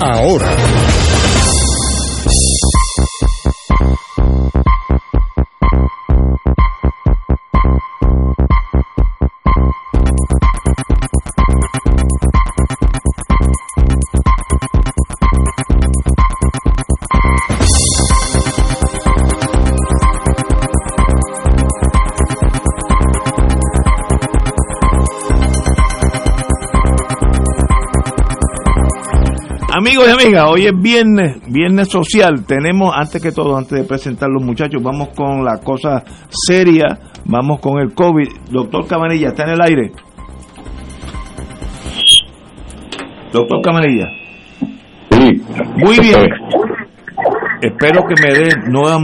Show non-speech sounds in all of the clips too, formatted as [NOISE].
ahora. Amigos y amigas, hoy es viernes, viernes social. Tenemos, antes que todo, antes de presentar los muchachos, vamos con la cosa seria, vamos con el COVID. Doctor Camarilla, ¿está en el aire? Doctor Camarilla. Muy bien. Espero que me dé nuevas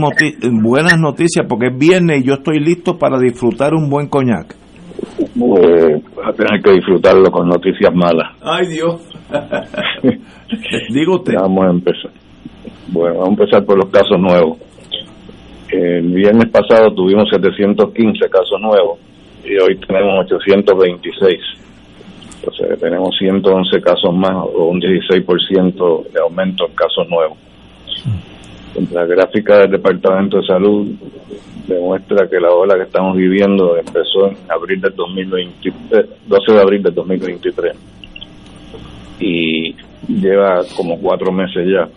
buenas noticias porque es viernes y yo estoy listo para disfrutar un buen coñac. A tener que disfrutarlo con noticias malas. Ay Dios. [LAUGHS] Digo usted. Vamos a empezar. Bueno, vamos a empezar por los casos nuevos. El viernes pasado tuvimos 715 casos nuevos y hoy tenemos 826. Entonces tenemos 111 casos más o un 16% de aumento en casos nuevos. La gráfica del Departamento de Salud demuestra que la ola que estamos viviendo empezó en abril del 2023, 12 de abril del 2023 y lleva como cuatro meses ya.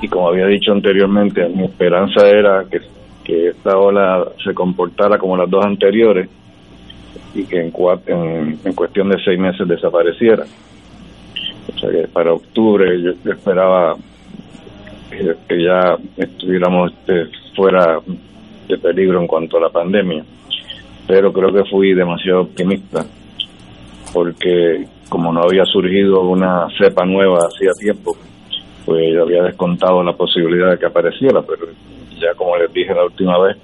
Y como había dicho anteriormente, mi esperanza era que, que esta ola se comportara como las dos anteriores y que en, en, en cuestión de seis meses desapareciera. O sea que para octubre yo, esperaba que, ya estuviéramos este, fuera de peligro en cuanto a la pandemia, pero creo que fui demasiado optimista porque como no había surgido una cepa nueva hacía tiempo, pues yo había descontado la posibilidad de que apareciera, pero ya como les dije la última vez,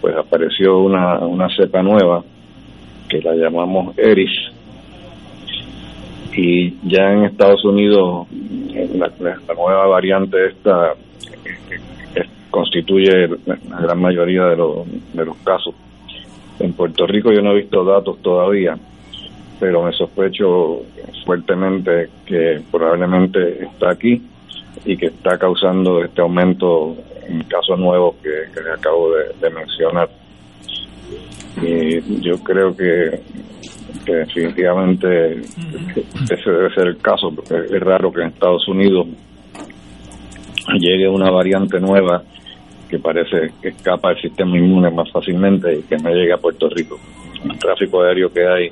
pues apareció una, una cepa nueva que la llamamos ERIS y ya en Estados Unidos la, nueva variante esta constituye la gran mayoría de los, de los casos. En Puerto Rico yo no he visto datos todavía, pero me sospecho fuertemente que probablemente está aquí y que está causando este aumento en casos nuevos que, acabo de, mencionar. Y yo creo que, definitivamente ese debe ser el caso, porque es raro que en Estados Unidos llegue una variante nueva que parece que escapa del sistema inmune más fácilmente y que no llegue a Puerto Rico. El tráfico aéreo que hay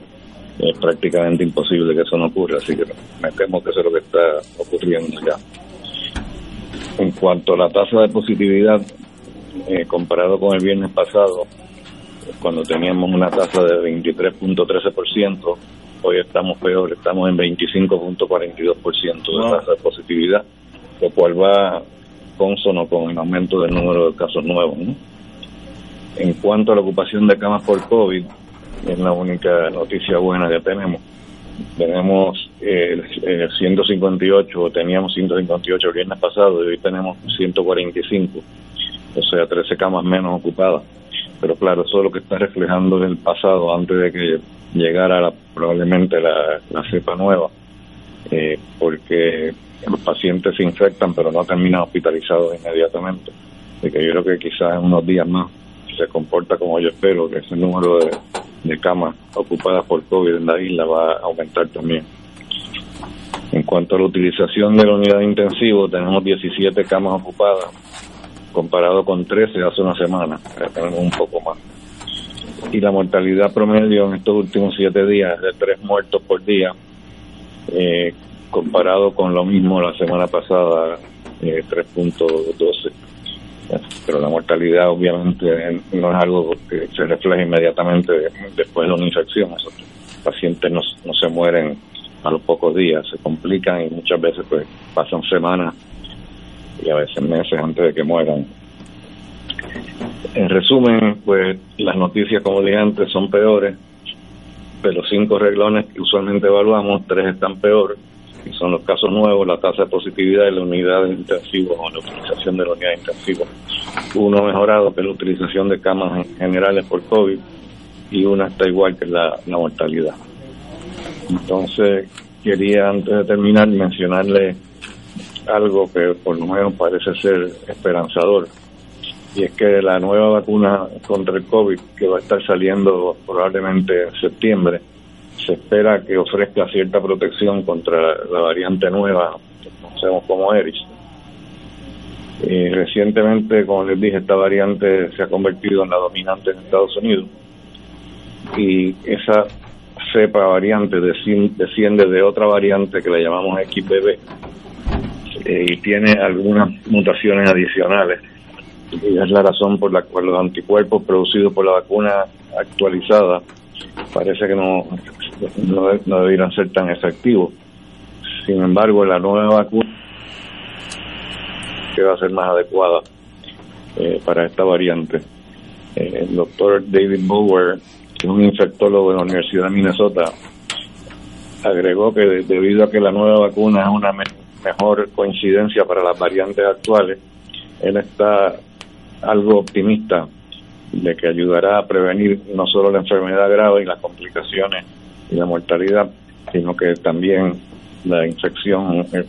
es prácticamente imposible que eso no ocurra, así que me temo que eso es lo que está ocurriendo ya. En cuanto a la tasa de positividad, eh, comparado con el viernes pasado, cuando teníamos una tasa de 23.13%, hoy estamos peor, estamos en 25.42% de tasa de positividad, lo cual va consono con el aumento del número de casos nuevos. En cuanto a la ocupación de camas por COVID, es la única noticia buena que tenemos. Tenemos eh, 158, teníamos 158 el viernes pasado y hoy tenemos 145, o sea, 13 camas menos ocupadas. Pero claro, eso es lo que está reflejando el pasado antes de que llegara probablemente la, cepa nueva, eh, porque los pacientes se infectan pero no terminan hospitalizados inmediatamente. De que yo creo que quizás en unos días más se comporta como yo espero, que ese número de de camas ocupadas por COVID en la isla va a aumentar también. En cuanto a la utilización de la unidad de intensivo, tenemos 17 camas ocupadas comparado con 13 hace una semana, tenemos un poco más. Y la mortalidad promedio en estos últimos siete días es de tres muertos por día, eh, comparado con lo mismo la semana pasada, eh, 3.12. Pero la mortalidad obviamente no es algo que se refleja inmediatamente después de una infección. Los pacientes no, no se mueren a los pocos días, se complican y muchas veces pues pasan semanas y a veces meses antes de que mueran. En resumen, pues las noticias, como dije antes, son peores. De los cinco reglones que usualmente evaluamos, tres están peor, y son los casos nuevos, la tasa de positividad y la unidad de intensivo o la utilización de la unidad de intensivo. Uno mejorado, que es la utilización de camas generales por COVID, y una está igual que la, la mortalidad. Entonces, quería antes de terminar mencionarle algo que por lo menos parece ser esperanzador. Y es que la nueva vacuna contra el COVID que va a estar saliendo probablemente en septiembre se espera que ofrezca cierta protección contra la variante nueva que conocemos como ERIS. Y recientemente, como les dije, esta variante se ha convertido en la dominante en Estados Unidos. Y esa cepa variante desciende de otra variante que le llamamos XBB eh, y tiene algunas mutaciones adicionales y es la razón por la cual los anticuerpos producidos por la vacuna actualizada parece que no, no, debieran ser tan efectivos. Sin embargo, la nueva vacuna que va a ser más adecuada eh, para esta variante. Eh, el doctor David Bower, que es un infectólogo de la Universidad de Minnesota, agregó que debido a que la nueva vacuna es una mejor coincidencia para las variantes actuales, él está algo optimista de que ayudará a prevenir no solo la enfermedad grave y las complicaciones y la mortalidad, sino que también la infección, eh,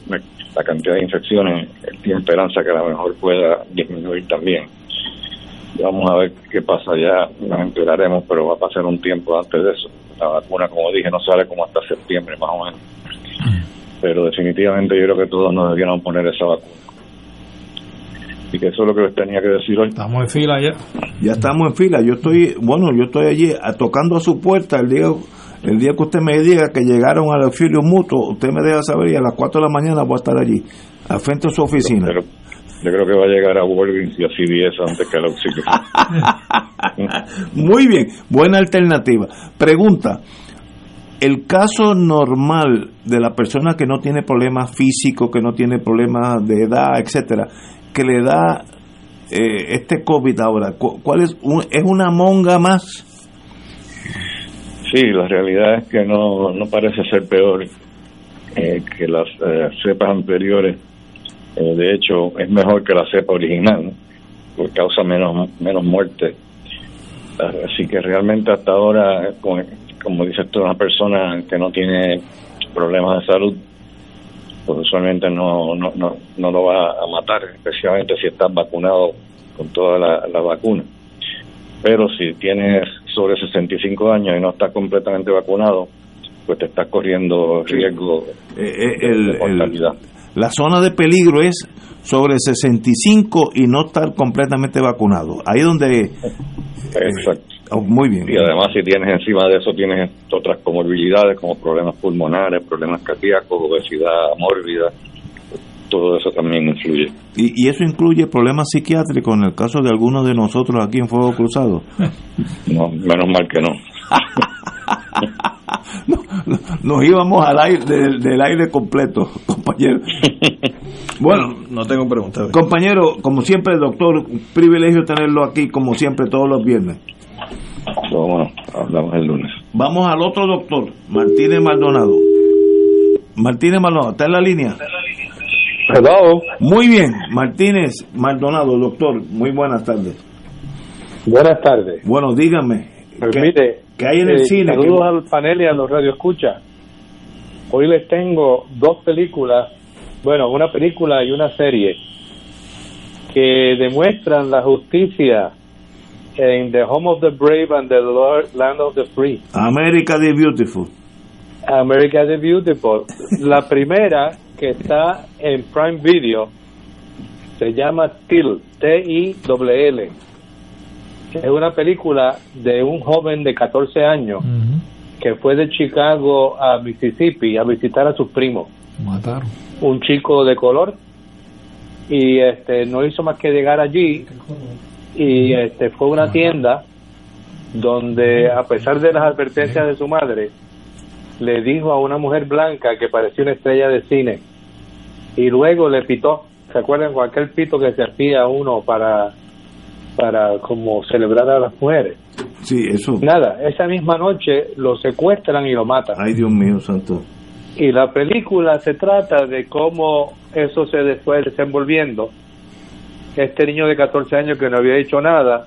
la cantidad de infecciones, tiene esperanza que a lo mejor pueda disminuir también. Vamos a ver qué pasa ya, nos enteraremos, pero va a pasar un tiempo antes de eso. La vacuna, como dije, no sale como hasta septiembre más o menos. Pero definitivamente yo creo que todos nos debieron poner esa vacuna y que eso es lo que les tenía que decir hoy. Estamos en fila ya. Ya estamos en fila. Yo estoy, bueno, yo estoy allí tocando a su puerta el día el día que usted me diga que llegaron al auxilio mutuo, usted me deja saber y a las 4 de la mañana voy a estar allí, al frente de su oficina. Pero, yo creo que va a llegar a Walgreens y a CVS antes que al auxilio. [LAUGHS] Muy bien, buena alternativa. Pregunta, el caso normal de la persona que no tiene problemas físicos, que no tiene problemas de edad, etcétera, que le da eh, este COVID ahora? ¿Cuál es? ¿Es una monga más? Sí, la realidad es que no, no parece ser peor eh, que las eh, cepas anteriores. de hecho, es mejor que la cepa original, porque causa menos, menos muerte. Así que realmente hasta ahora, como, como dices tú, una persona que no tiene problemas de salud pues usualmente no, no, no, no lo va a matar, especialmente si estás vacunado con toda la, la vacuna. Pero si tienes sobre 65 años y no estás completamente vacunado, pues te estás corriendo riesgo eh, eh, de mortalidad. la zona de peligro es sobre 65 y no estar completamente vacunado. Ahí donde... Exacto. Oh, muy bien. Y además si tienes encima de eso, tienes otras comorbilidades como problemas pulmonares, problemas cardíacos, obesidad mórbida, todo eso también influye. ¿Y, eso incluye problemas psiquiátricos en el caso de algunos de nosotros aquí en Fuego Cruzado? [LAUGHS] No, menos mal que no. [LAUGHS] nos íbamos al aire del, aire completo, [LAUGHS] compañero. Bueno, no tengo preguntas. Compañero, como siempre, doctor, un privilegio tenerlo aquí, como siempre, todos los viernes. Bueno, hablamos el lunes. Vamos al otro doctor, Martínez Maldonado. Martínez Maldonado, ¿está en la línea? Hello. Muy bien, Martínez Maldonado, doctor, muy buenas tardes. Buenas tardes. Bueno, dígame. Permite. ¿Qué hay en el eh, cine? Saludos al panel y a los radioescuchas. Hoy les tengo dos películas, bueno, una película y una serie que demuestran la justicia en The Home of the Brave and the Land of the Free. America the Beautiful. America the Beautiful. La primera que está en Prime Video se llama Till, T-I-L-L. Es una película de un joven de 14 años que fue de Chicago a Mississippi a visitar a sus primos. Mataron. Un chico de color y este no hizo más que llegar allí y este fue una tienda donde a pesar de las advertencias de su madre le dijo a una mujer blanca que parecía una estrella de cine. Y luego le pitó. ¿se acuerdan con aquel pito que se hacía uno para para como celebrar a las mujeres sí eso. Nada esa misma noche lo secuestran y lo matan. Ay Dios mío santo. Y la película se trata de cómo eso se fue desenvolviendo este niño de 14 años que no había hecho nada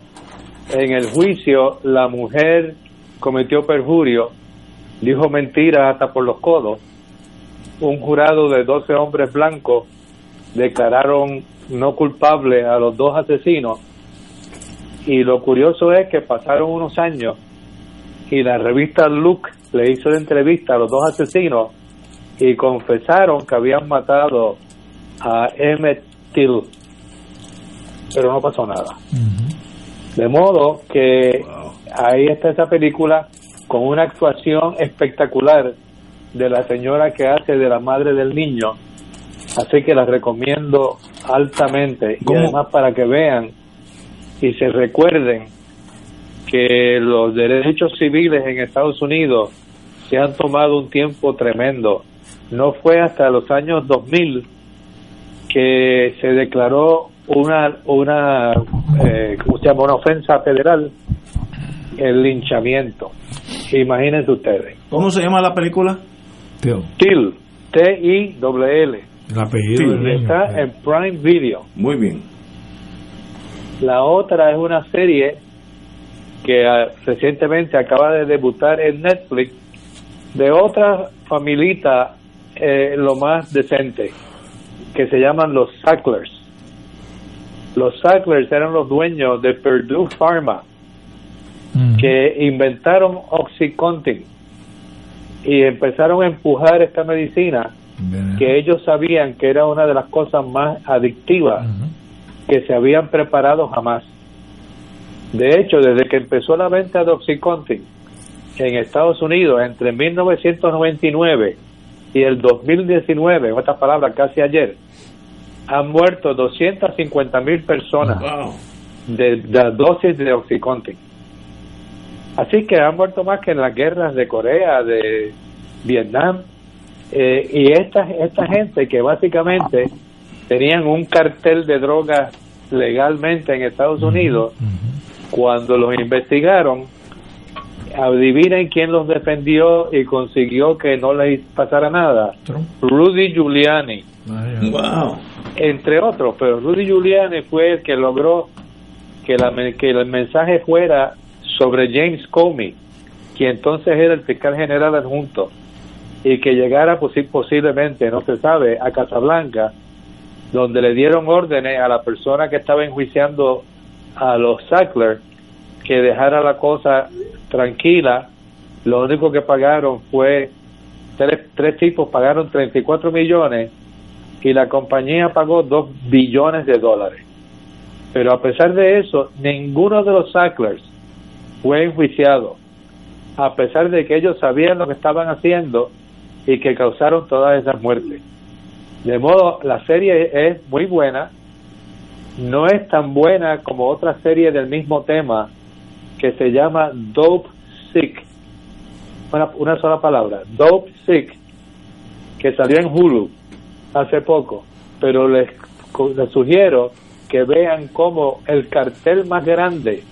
en el juicio la mujer cometió perjurio dijo mentira hasta por los codos. Un jurado de 12 hombres blancos declararon no culpable a los dos asesinos. Y lo curioso es que pasaron unos años y la revista Look le hizo la entrevista a los dos asesinos y confesaron que habían matado a Emmett Till pero no pasó nada. De modo que ahí está esa película con una actuación espectacular de la señora que hace de la madre del niño. Así que la recomiendo altamente. Y además para que vean y se recuerden que los derechos civiles en Estados Unidos se han tomado un tiempo tremendo. No fue hasta los años 2000 que se declaró una una eh, ¿cómo se llama? una ofensa federal el linchamiento. Imagínense ustedes. ¿Cómo se llama la película? TIL, T I W L. El apellido del está niño. en Prime Video. Muy bien. La otra es una serie que ah, recientemente acaba de debutar en Netflix de otra familita eh, lo más decente que se llaman los Sacklers. Los Sacklers eran los dueños de Purdue Pharma Mm. que inventaron Oxycontin y empezaron a empujar esta medicina que ellos sabían que era una de las cosas más adictivas que se habían preparado jamás. De hecho, desde que empezó la venta de Oxycontin en Estados Unidos entre 1999 y el 2019, en otras palabras, casi ayer, han muerto 250 mil personas Wow. de, de dosis de Oxycontin. Así que han muerto más que en las guerras de Corea, de Vietnam. Eh, y esta, esta gente que básicamente tenían un cartel de drogas legalmente en Estados Unidos, cuando los investigaron, adivinen quién los defendió y consiguió que no les pasara nada. Trump. Rudy Giuliani. Wow. entre otros, pero Rudy Giuliani fue el que logró que, la, que el mensaje fuera sobre James Comey, quien entonces era el fiscal general adjunto, y que llegara posi- posiblemente, no se sabe, a Casablanca, donde le dieron órdenes a la persona que estaba enjuiciando a los Sackler que dejara la cosa tranquila. Lo único que pagaron fue, tres, tres tipos pagaron 34 millones y la compañía pagó 2 billones de dólares. Pero a pesar de eso, ninguno de los Sacklers fue enjuiciado, a pesar de que ellos sabían lo que estaban haciendo y que causaron todas esas muertes. De modo, la serie es muy buena, no es tan buena como otra serie del mismo tema que se llama Dope Sick. Una, una sola palabra, Dope Sick, que salió en Hulu hace poco, pero les, les sugiero que vean cómo el cartel más grande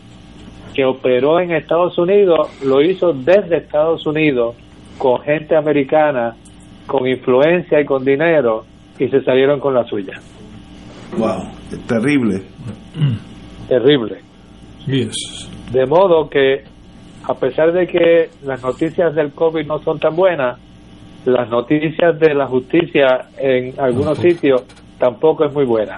que operó en Estados Unidos lo hizo desde Estados Unidos con gente americana, con influencia y con dinero y se salieron con la suya. Wow. Terrible. Terrible. Yes. De modo que, a pesar de que las noticias del COVID no son tan buenas, las noticias de la justicia en algunos sitios tampoco es muy buena.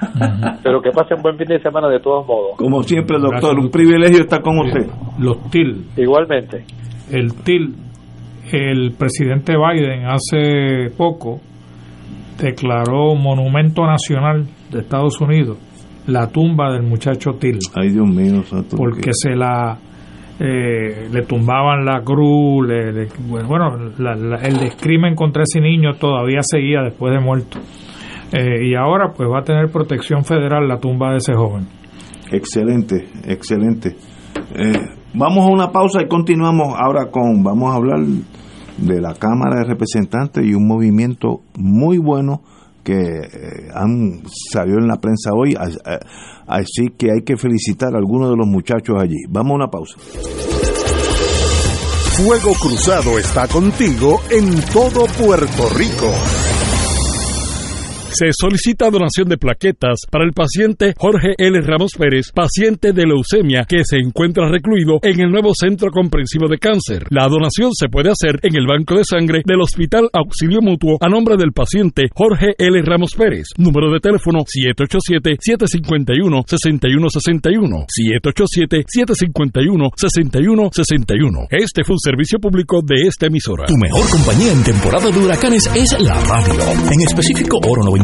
Pero que pasen buen fin de semana de todos modos. Como siempre, doctor, Gracias, un privilegio estar con usted. Los TIL. Igualmente. El TIL, el presidente Biden hace poco declaró monumento nacional de Estados Unidos la tumba del muchacho Til. Ay, Dios mío, Porque se la eh, le tumbaban la cruz, le, bueno, el descrimen contra ese niño todavía seguía después de muerto. Eh, y ahora pues va a tener protección federal la tumba de ese joven. Excelente, excelente. Eh, vamos a una pausa y continuamos ahora con, vamos a hablar de la Cámara de Representantes y un movimiento muy bueno que han salió en la prensa hoy Así que hay que felicitar a algunos de los muchachos allí. Vamos a una pausa. Fuego Cruzado está contigo en todo Puerto Rico se solicita donación de plaquetas para el paciente Jorge L. Ramos Pérez, paciente de leucemia que se encuentra recluido en el nuevo Centro Comprensivo de Cáncer. La donación se puede hacer en el Banco de Sangre del Hospital Auxilio Mutuo a nombre del paciente Jorge L. Ramos Pérez. Número de teléfono 787-751-6161. 787-751-6161. Este fue un servicio público de esta emisora. Tu mejor compañía en temporada de huracanes es la radio. En específico, Oro 90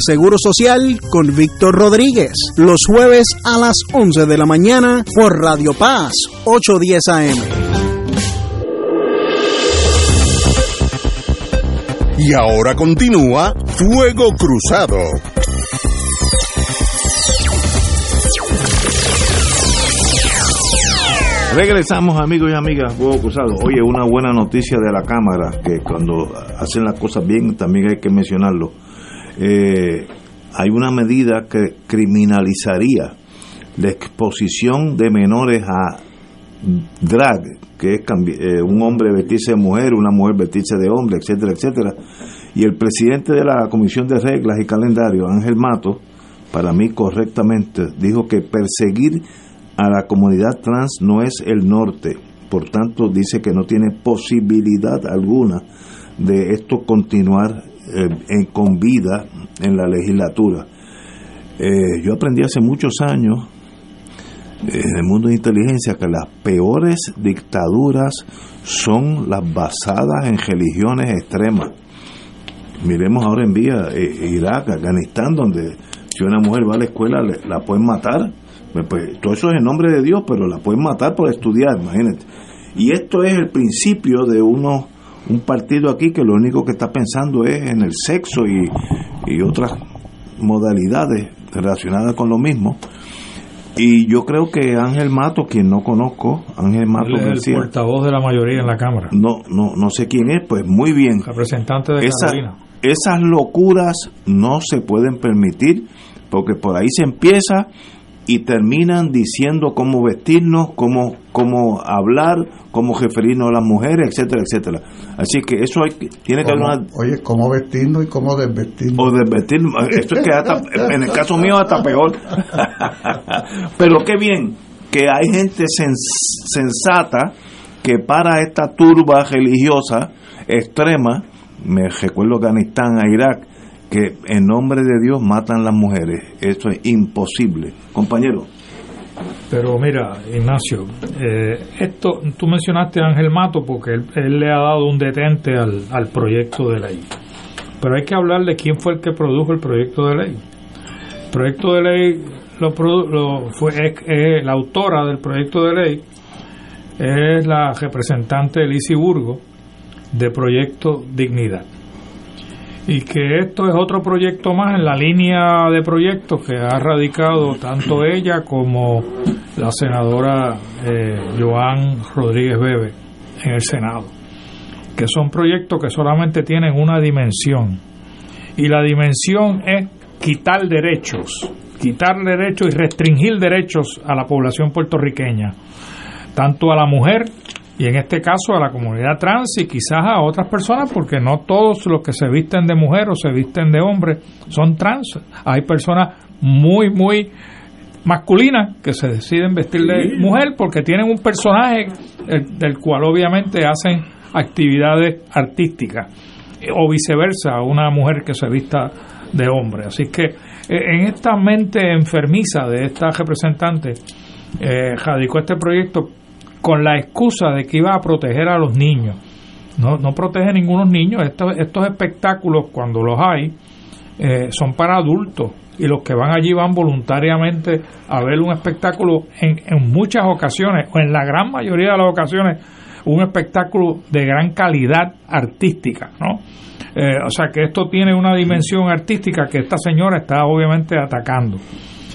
Seguro Social con Víctor Rodríguez, los jueves a las 11 de la mañana por Radio Paz 810 AM. Y ahora continúa Fuego Cruzado. Regresamos amigos y amigas, Fuego Cruzado. Oye, una buena noticia de la Cámara, que cuando hacen las cosas bien también hay que mencionarlo eh, hay una medida que criminalizaría la exposición de menores a drag, que es eh, un hombre vestirse de mujer, una mujer vestirse de hombre, etcétera, etcétera. Y el presidente de la Comisión de Reglas y Calendario, Ángel Mato, para mí correctamente, dijo que perseguir a la comunidad trans no es el norte. Por tanto, dice que no tiene posibilidad alguna de esto continuar eh, en, con vida en la legislatura. Eh, yo aprendí hace muchos años eh, en el mundo de inteligencia que las peores dictaduras son las basadas en religiones extremas. Miremos ahora en vía Irak, Afganistán, donde si una mujer va a la escuela la pueden matar. Pues, todo eso es en nombre de Dios, pero la pueden matar por estudiar, imagínate. Y esto es el principio de unos un partido aquí que lo único que está pensando es en el sexo y, y otras modalidades relacionadas con lo mismo. Y yo creo que Ángel Mato, quien no conozco, Ángel Mato es el portavoz de la mayoría en la Cámara. no, no, no sé quién es, pues muy bien. Representante de Esa- Carolina. esas locuras no se pueden permitir porque por ahí se empieza y terminan diciendo cómo vestirnos, cómo, cómo hablar, cómo referirnos a las mujeres, etcétera, etcétera. Así que eso hay, tiene que haber una Oye, cómo vestirnos y cómo desvestirnos. o desvestir, esto es que hasta, en el caso mío hasta peor. [LAUGHS] Pero qué bien que hay gente sens- sensata que para esta turba religiosa extrema, me recuerdo Afganistán, a Irak, que en nombre de Dios matan las mujeres. Eso es imposible. Compañero. Pero mira, Ignacio, eh, esto tú mencionaste a Ángel Mato porque él, le ha dado un detente al, al proyecto de ley. Pero hay que hablar de quién fue el que produjo el proyecto de ley. El proyecto de ley lo, lo fue es- es la autora del proyecto de ley es la representante Elisi Burgo de Proyecto Dignidad. Y que esto es otro proyecto más en la línea de proyectos que ha radicado tanto ella como la senadora eh, Joan Rodríguez Bebe en el Senado. Que son proyectos que solamente tienen una dimensión. Y la dimensión es quitar derechos, quitar derechos y restringir derechos a la población puertorriqueña, tanto a la mujer y en este caso a la comunidad trans y quizás a otras personas, porque no todos los que se visten de mujer o se visten de hombre son trans. Hay personas muy, muy masculinas que se deciden vestir de mujer porque tienen un personaje del cual obviamente hacen actividades artísticas eh, o viceversa una mujer que se vista de hombre. Así que eh, en esta mente enfermiza de esta representante eh, radicó este proyecto con la excusa de que iba a proteger a los niños. No, no protege ningunos niños. Estos, estos espectáculos, cuando los hay, eh, son para adultos y los que van allí van voluntariamente a ver un espectáculo en, en muchas ocasiones, o en la gran mayoría de las ocasiones, un espectáculo de gran calidad artística, ¿no? Eh, o sea que esto tiene una dimensión artística que esta señora está obviamente atacando.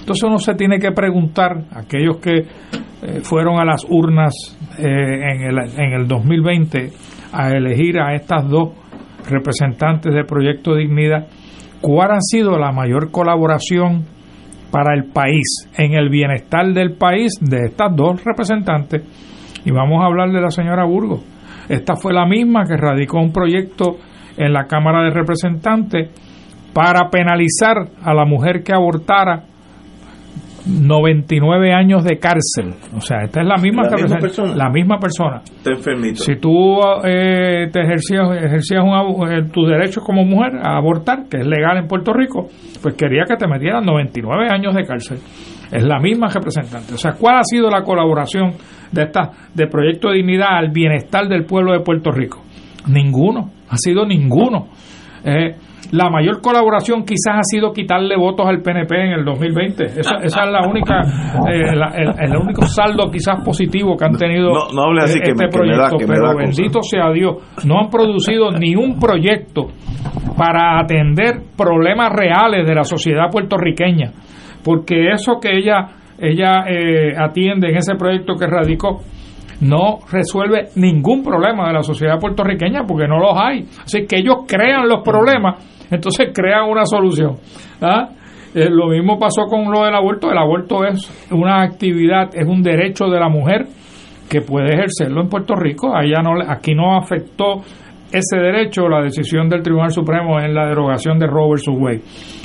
Entonces uno se tiene que preguntar, aquellos que eh, fueron a las urnas eh, en, el, en el 2020 a elegir a estas dos representantes del Proyecto Dignidad, ¿cuál ha sido la mayor colaboración para el país, en el bienestar del país de estas dos representantes? Y vamos a hablar de la señora Burgos. Esta fue la misma que radicó un proyecto en la Cámara de Representantes para penalizar a la mujer que abortara 99 años de cárcel. O sea, esta es la misma, ¿La misma persona? La misma persona. Está enfermito. Si tú eh, te ejercías, ejercías un eh, tus derechos como mujer a abortar, que es legal en Puerto Rico, pues quería que te metieran 99 años de cárcel. Es la misma representante. O sea, ¿cuál ha sido la colaboración de esta de Proyecto de Dignidad al bienestar del pueblo de Puerto Rico? Ninguno. Ha sido ninguno. Eh, la mayor colaboración quizás ha sido quitarle votos al PNP en el 2020. Esa, esa es la única, eh, la- el, el único saldo quizás positivo que han tenido No, no hable así que este me- que me da- proyecto. que me da pero cosa. bendito sea Dios, no han producido ni un proyecto para atender problemas reales de la sociedad puertorriqueña. Porque eso que ella, ella eh, atiende en ese proyecto que radicó, no resuelve ningún problema de la sociedad puertorriqueña porque no los hay. Así que ellos crean los problemas, entonces crean una solución. ¿ah? Eh, lo mismo pasó con lo del aborto. El aborto es una actividad, es un derecho de la mujer que puede ejercerlo en Puerto Rico. A ella no, aquí no afectó ese derecho la decisión del Tribunal Supremo en la derogación de Roe vs. Wade.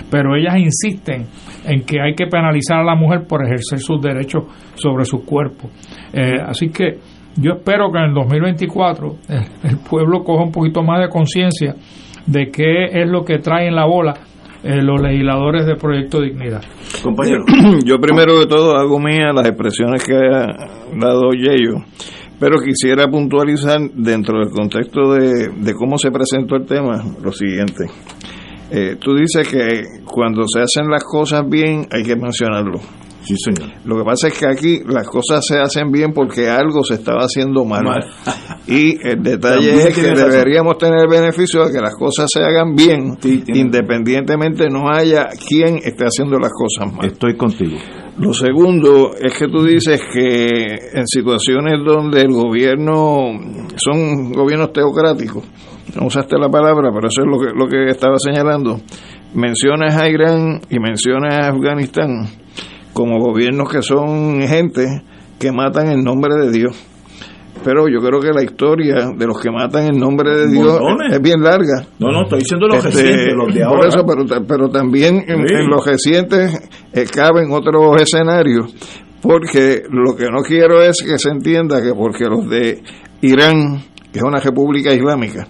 Pero ellas insisten en que hay que penalizar a la mujer por ejercer sus derechos sobre su cuerpo. Eh, así que yo espero que en el 2024 el, el pueblo coja un poquito más de conciencia de qué es lo que traen la bola eh, los legisladores de Proyecto Dignidad. Compañero. [CLEARS THROAT] Yo primero de todo hago mía las expresiones que ha dado Yeyo, pero quisiera puntualizar dentro del contexto de, de cómo se presentó el tema lo siguiente. Eh, tú dices que cuando se hacen las cosas bien hay que mencionarlo. Sí, señor. Lo que pasa es que aquí las cosas se hacen bien porque algo se estaba haciendo mal. Y el detalle es que deberíamos tener el beneficio de que las cosas se hagan bien, independientemente no haya quien esté haciendo las cosas mal. Estoy contigo. Lo segundo es que tú dices que en situaciones donde el gobierno son gobiernos teocráticos, no usaste la palabra, pero eso es lo que, lo que estaba señalando, mencionas a Irán y mencionas a Afganistán como gobiernos que son gente que matan en nombre de Dios. Pero yo creo que la historia de los que matan en nombre de Dios es bien larga. No, no, estoy diciendo los este, recientes, los de ahora. Por eso, pero, también en, los recientes eh, caben otros escenarios. Porque lo que no quiero es que se entienda que porque los de Irán, que es una república islámica,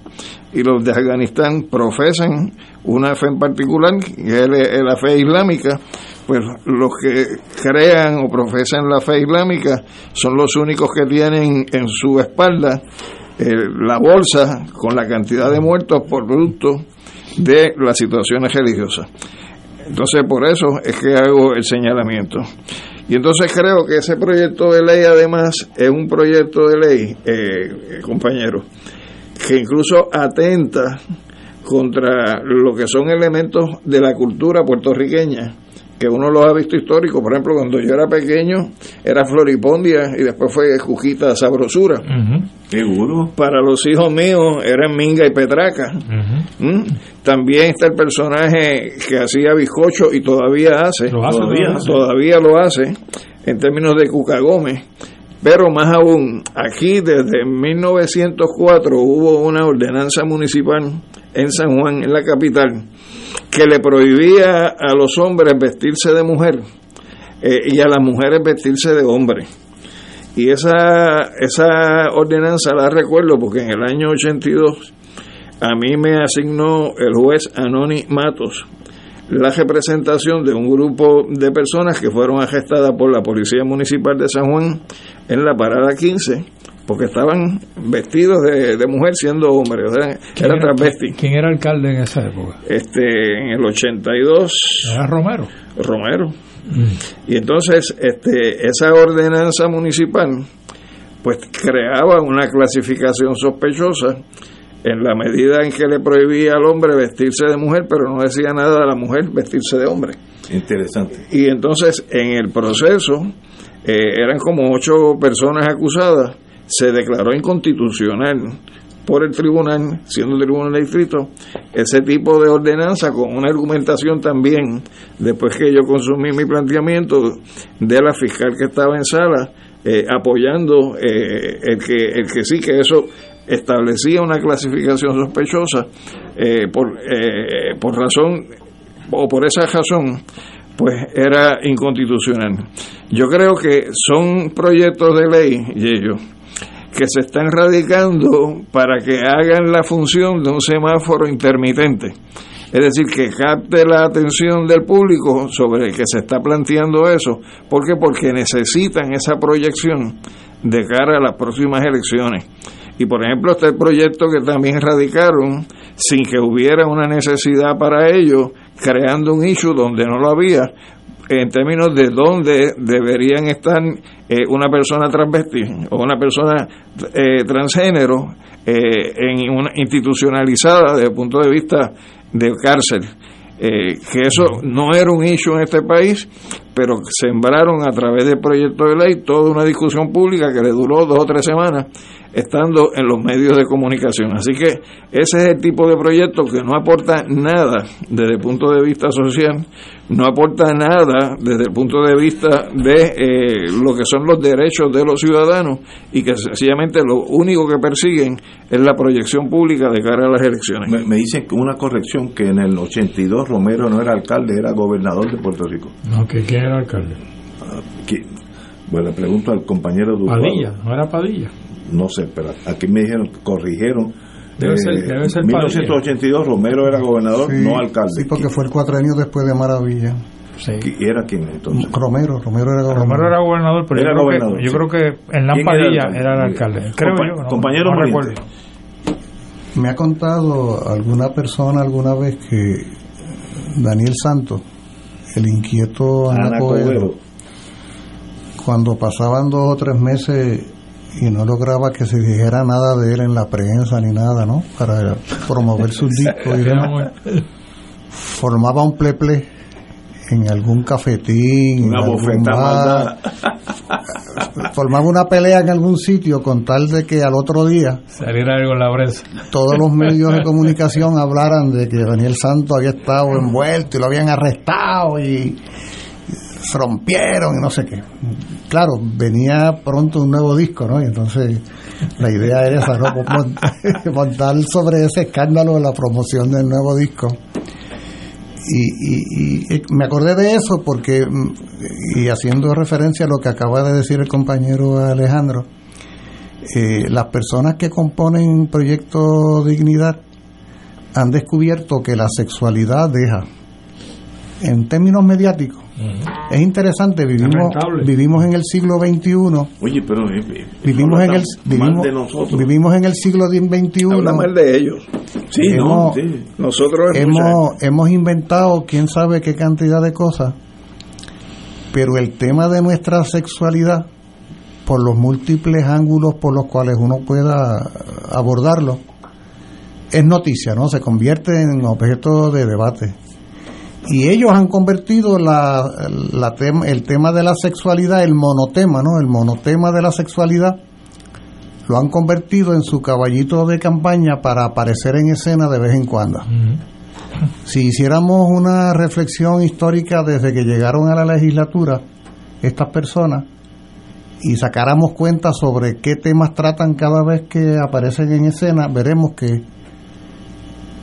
y los de Afganistán profesan una fe en particular, que es la fe islámica, pues los que crean o profesan la fe islámica son los únicos que tienen en su espalda eh, la bolsa con la cantidad de muertos por producto de las situaciones religiosas. Entonces, por eso es que hago el señalamiento. Y entonces creo que ese proyecto de ley, además, es un proyecto de ley, eh, compañero, que incluso atenta contra lo que son elementos de la cultura puertorriqueña que uno los ha visto históricos. Por ejemplo, cuando yo era pequeño, era Floripondia y después fue Jujita Sabrosura. Seguro. Para los hijos míos eran Minga y Petraca. ¿Mm? También está el personaje que hacía bizcocho y todavía hace. todavía, todavía lo hace en términos de Cuca Gómez. Pero más aún, aquí desde 1904 hubo una ordenanza municipal en San Juan, en la capital, que le prohibía a los hombres vestirse de mujer eh, y a las mujeres vestirse de hombre. Y esa, esa ordenanza la recuerdo porque en el año 82 a mí me asignó el juez Anoni Matos la representación de un grupo de personas que fueron arrestadas por la Policía Municipal de San Juan en la parada 15 porque estaban vestidos de, mujer siendo hombres, o sea, era, transvesti. ¿Quién era alcalde en esa época? Este, en el 82. Era Romero. Romero. Mm. Y entonces, este, esa ordenanza municipal, pues creaba una clasificación sospechosa en la medida en que le prohibía al hombre vestirse de mujer, pero no decía nada a la mujer vestirse de hombre. Interesante. Y entonces, en el proceso, eh, eran como ocho personas acusadas se declaró inconstitucional por el tribunal, siendo el tribunal distrito, ese tipo de ordenanza con una argumentación también, después que yo consumí mi planteamiento de la fiscal que estaba en sala, eh, apoyando eh, el, que, el que sí, que eso establecía una clasificación sospechosa eh, por, por razón o por esa razón pues era inconstitucional. Yo creo que son proyectos de ley, y ellos, que se están radicando para que hagan la función de un semáforo intermitente. Es decir, que capte la atención del público sobre que se está planteando eso. ¿Por qué? Porque necesitan esa proyección de cara a las próximas elecciones. Y por ejemplo, este proyecto que también radicaron sin que hubiera una necesidad para ello, creando un issue donde no lo había, en términos de dónde deberían estar eh, una persona transvesti o una persona eh, transgénero eh, en una institucionalizada desde el punto de vista de cárcel. Que eso no era un issue en este país, pero sembraron a través del proyecto de ley toda una discusión pública que le duró dos o tres semanas estando en los medios de comunicación. Así que ese es el tipo de proyecto que no aporta nada desde el punto de vista social, no aporta nada desde el punto de vista de eh, lo que son los derechos de los ciudadanos y que sencillamente lo único que persiguen es la proyección pública de cara a las elecciones. Me, dicen que una corrección que en el 82 Romero no era alcalde, era gobernador de Puerto Rico. No, que quién era alcalde. Ah, bueno, le pregunto al compañero Padilla, no era Padilla no sé, pero aquí me dijeron, corrigieron. Debe ser, debe ser 1982 Romero era gobernador, no alcalde. Sí, porque fue el cuatrenio después de Maravilla. Sí. ¿Y era quién entonces? Romero, Romero era gobernador. Romero era gobernador, pero yo, creo Que, yo creo que en Lampadilla era, el alcalde. Creo yo. compañero no recuerdo. Me ha contado alguna persona alguna vez que Daniel Santos, el inquieto Ana, cuando pasaban dos o tres meses y no lograba que se dijera nada de él en la prensa ni nada, ¿no? Para promover sus [LAUGHS] discos y demás. Formaba un pleple en algún cafetín, Una en algún bofeta bar. [LAUGHS] formaba una pelea en algún sitio con tal de que al otro día Saliera algo en la prensa. todos los medios de comunicación hablaran de que Daniel Santos había estado envuelto y lo habían arrestado y se rompieron y no sé qué. Claro, venía pronto un nuevo disco, ¿no? Y entonces la idea era esa, ¿no? Mont- [LAUGHS] Montar sobre ese escándalo de la promoción del nuevo disco. Y, y- y me acordé de eso porque, mm, y haciendo referencia a lo que acaba de decir el compañero Alejandro, eh, las personas que componen Proyecto Dignidad han descubierto que la sexualidad deja. En términos mediáticos, es interesante, vivimos, vivimos en el siglo XXI, Oye, pero eh, eh, vivimos en el, vivimos, de nosotros. vivimos en el siglo XXI. Habla mal de ellos. Sí, no, sí. Nosotros hemos, hemos inventado quién sabe qué cantidad de cosas, pero el tema de nuestra sexualidad, por los múltiples ángulos por los cuales uno pueda abordarlo, es noticia, ¿no? Se convierte en objeto de debate. Y ellos han convertido la, la tema, el tema de la sexualidad, el monotema, ¿no? El monotema de la sexualidad, lo han convertido en su caballito de campaña para aparecer en escena de vez en cuando. Si hiciéramos una reflexión histórica desde que llegaron a la legislatura estas personas y sacáramos cuenta sobre qué temas tratan cada vez que aparecen en escena, veremos que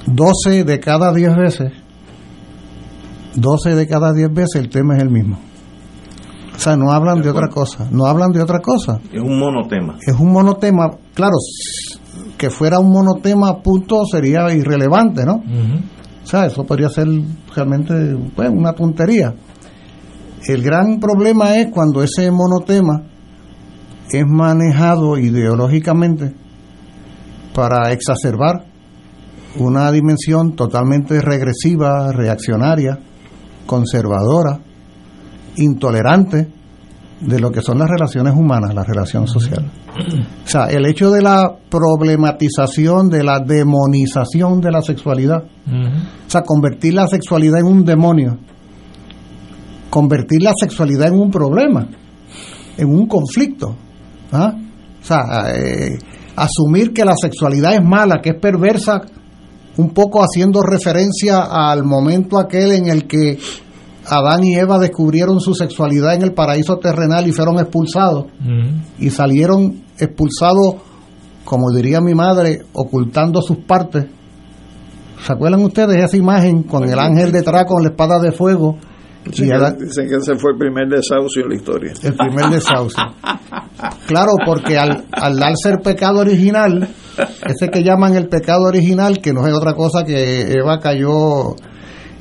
12 de cada 10 veces, 12 de cada 10 veces el tema es el mismo. O sea, no hablan de otra cosa, no hablan de otra cosa. Es un monotema. Es un monotema, claro, que fuera un monotema punto sería irrelevante, ¿no? O sea, eso podría ser realmente pues, una tontería. El gran problema es cuando ese monotema es manejado ideológicamente para exacerbar una dimensión totalmente regresiva, reaccionaria, conservadora, intolerante de lo que son las relaciones humanas, la relación social. O sea, el hecho de la problematización, de la demonización de la sexualidad, o sea, convertir la sexualidad en un demonio, convertir la sexualidad en un problema, en un conflicto. ¿ah? O sea, eh, asumir que la sexualidad es mala, que es perversa, un poco haciendo referencia al momento aquel en el que Adán y Eva descubrieron su sexualidad en el paraíso terrenal y fueron expulsados y salieron expulsados, como diría mi madre, ocultando sus partes. ¿Se acuerdan ustedes esa imagen con el ángel detrás con la espada de fuego? Dicen, Y que, dicen que ese fue el primer desahucio en la historia. el primer desahucio. Claro, porque al, al darse el pecado original, ese que llaman el pecado original, que no es otra cosa que Eva cayó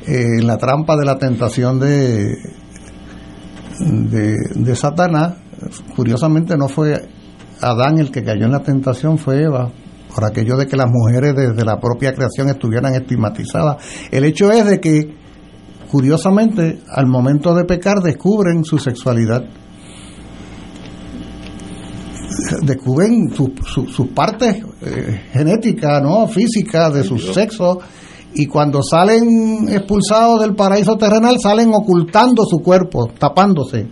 eh, en la trampa de la tentación de, de, de Satanás, curiosamente no fue Adán el que cayó en la tentación, fue Eva, por aquello de que las mujeres desde la propia creación estuvieran estigmatizadas. El hecho es de que, curiosamente, al momento de pecar descubren su sexualidad descubren sus su, sus partes eh, genéticas, ¿no? físicas de su sexo y cuando salen expulsados del paraíso terrenal salen ocultando su cuerpo, tapándose.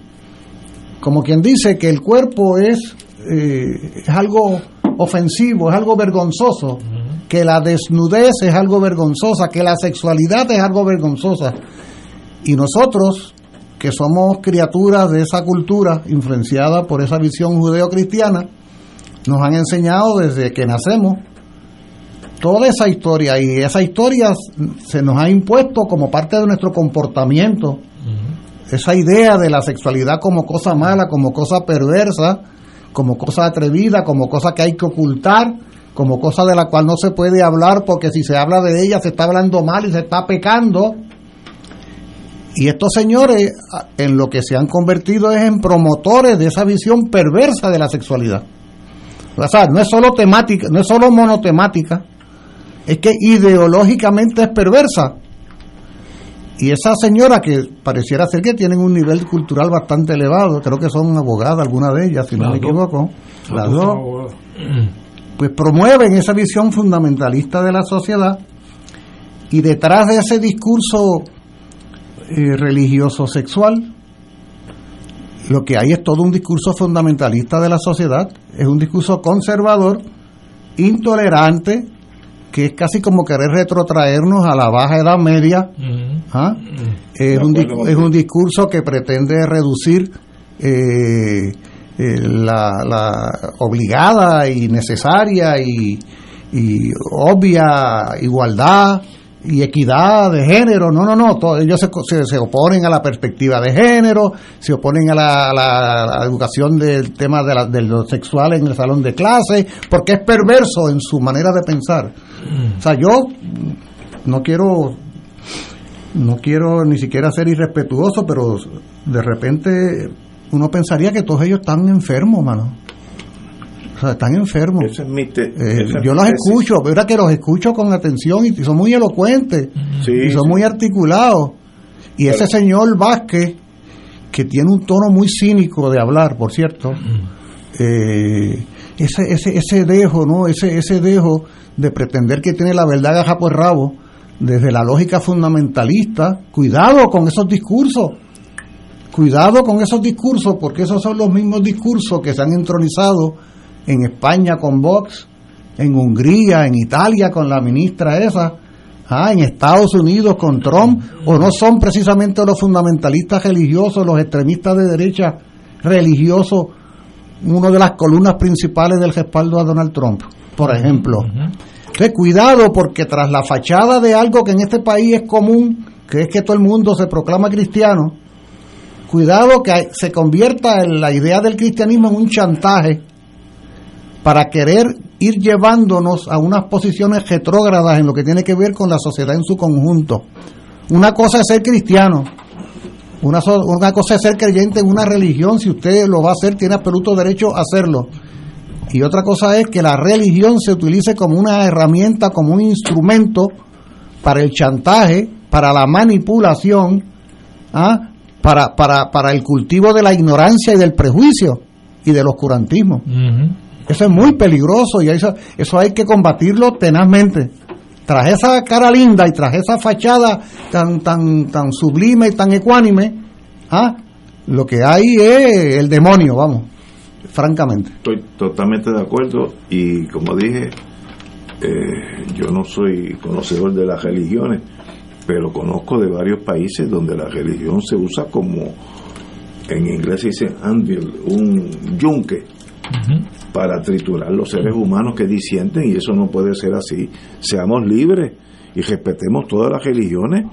Como quien dice que el cuerpo es, eh, es algo ofensivo, es algo vergonzoso, que la desnudez es algo vergonzosa, que la sexualidad es algo vergonzosa. Y nosotros, que somos criaturas de esa cultura influenciada por esa visión judeocristiana, nos han enseñado desde que nacemos toda esa historia y esa historia se nos ha impuesto como parte de nuestro comportamiento. Esa idea de la sexualidad como cosa mala, como cosa perversa, como cosa atrevida, como cosa que hay que ocultar, como cosa de la cual no se puede hablar porque si se habla de ella se está hablando mal y se está pecando. Y estos señores en lo que se han convertido es en promotores de esa visión perversa de la sexualidad. O sea, no es solo temática, no es solo monotemática, es que ideológicamente es perversa. Y esa señora que pareciera ser que tienen un nivel cultural bastante elevado, creo que son abogadas, alguna de ellas, si no me equivoco, las dos, [CLEARS THROAT] pues promueven esa visión fundamentalista de la sociedad y detrás de ese discurso eh, religioso sexual, lo que hay es todo un discurso fundamentalista de la sociedad, es un discurso conservador, intolerante, que es casi como querer retrotraernos a la baja edad media. ¿ah? es, un, es un discurso que pretende reducir eh, eh, la, la, obligada y necesaria y, y obvia igualdad y equidad de género, no, no, no, ellos se, se, oponen a la perspectiva de género, se oponen a la, educación del tema de, la, de lo sexual en el salón de clase, porque es perverso en su manera de pensar. O sea, yo no quiero, no quiero ni siquiera ser irrespetuoso, pero de repente uno pensaría que todos ellos están enfermos, mano. O sea, están enfermos. Eh, yo los escucho, verdad que los escucho con atención y son muy elocuentes y son muy articulados. Y ese señor Vázquez, que tiene un tono muy cínico de hablar, por cierto, eh, ese, ese, ese dejo, ¿no? Ese, ese dejo de pretender que tiene la verdad gaja por rabo, desde la lógica fundamentalista, cuidado con esos discursos. Cuidado con esos discursos, porque esos son los mismos discursos que se han entronizado en España con Vox, en Hungría, en Italia con la ministra esa, ah, en Estados Unidos con Trump, o no son precisamente los fundamentalistas religiosos, los extremistas de derecha religiosos, una de las columnas principales del respaldo a Donald Trump, por ejemplo. Entonces, cuidado porque tras la fachada de algo que en este país es común, que es que todo el mundo se proclama cristiano, cuidado que se convierta en la idea del cristianismo en un chantaje para querer ir llevándonos a unas posiciones retrógradas en lo que tiene que ver con la sociedad en su conjunto. Una cosa es ser cristiano, una, cosa es ser creyente en una religión, si usted lo va a hacer, tiene absoluto derecho a hacerlo. Y otra cosa es que la religión se utilice como una herramienta, como un instrumento para el chantaje, para la manipulación, ¿ah? para, para, para el cultivo de la ignorancia y del prejuicio y del oscurantismo. Eso es muy peligroso y eso, eso hay que combatirlo tenazmente. Tras esa cara linda y tras esa fachada tan, tan, tan sublime y tan ecuánime, ¿ah? lo que hay es el demonio, vamos, francamente. Estoy totalmente de acuerdo y como dije, eh, yo no soy conocedor de las religiones, pero conozco de varios países donde la religión se usa como, en inglés se dice anvil, un yunque para triturar los seres humanos que disienten y eso no puede ser así. Seamos libres y respetemos todas las religiones.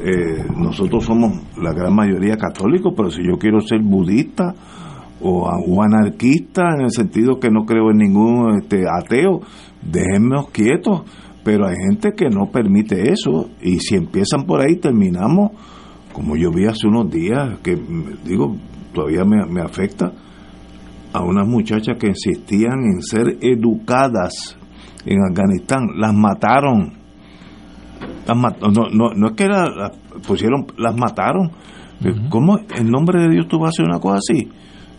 Eh, nosotros somos la gran mayoría católicos, pero si yo quiero ser budista o, anarquista en el sentido que no creo en ningún este, ateo, déjenme quietos. Pero hay gente que no permite eso y si empiezan por ahí terminamos, como yo vi hace unos días, que digo, todavía me, me afecta a unas muchachas que insistían en ser educadas en Afganistán, las mataron. no, no, no es que las pusieron, las mataron. ¿Cómo en nombre de Dios tú vas a hacer una cosa así?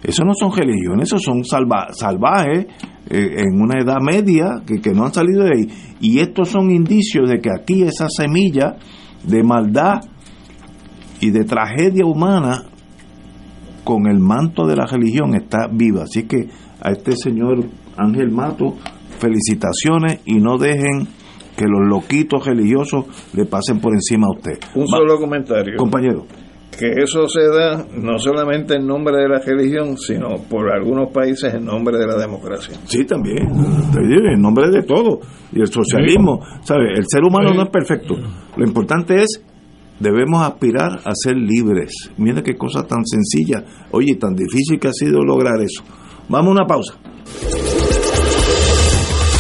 Eso no son religiones, eso son salvajes eh, en una edad media que, que no han salido de ahí. Y estos son indicios de que aquí esa semilla de maldad y de tragedia humana con el manto de la religión está viva. Así que a este señor Ángel Mato, felicitaciones y no dejen que los loquitos religiosos le pasen por encima a usted. Un solo comentario. Compañero. Que eso se da no solamente en nombre de la religión, sino por algunos países en nombre de la democracia. Sí, también. En nombre de todo. Y el socialismo. ¿Sabe? El ser humano no es perfecto. Lo importante es debemos aspirar a ser libres. Mira qué cosa tan sencilla, oye, tan difícil que ha sido lograr eso. Vamos a una pausa.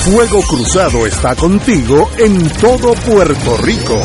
Fuego Cruzado está contigo en todo Puerto Rico.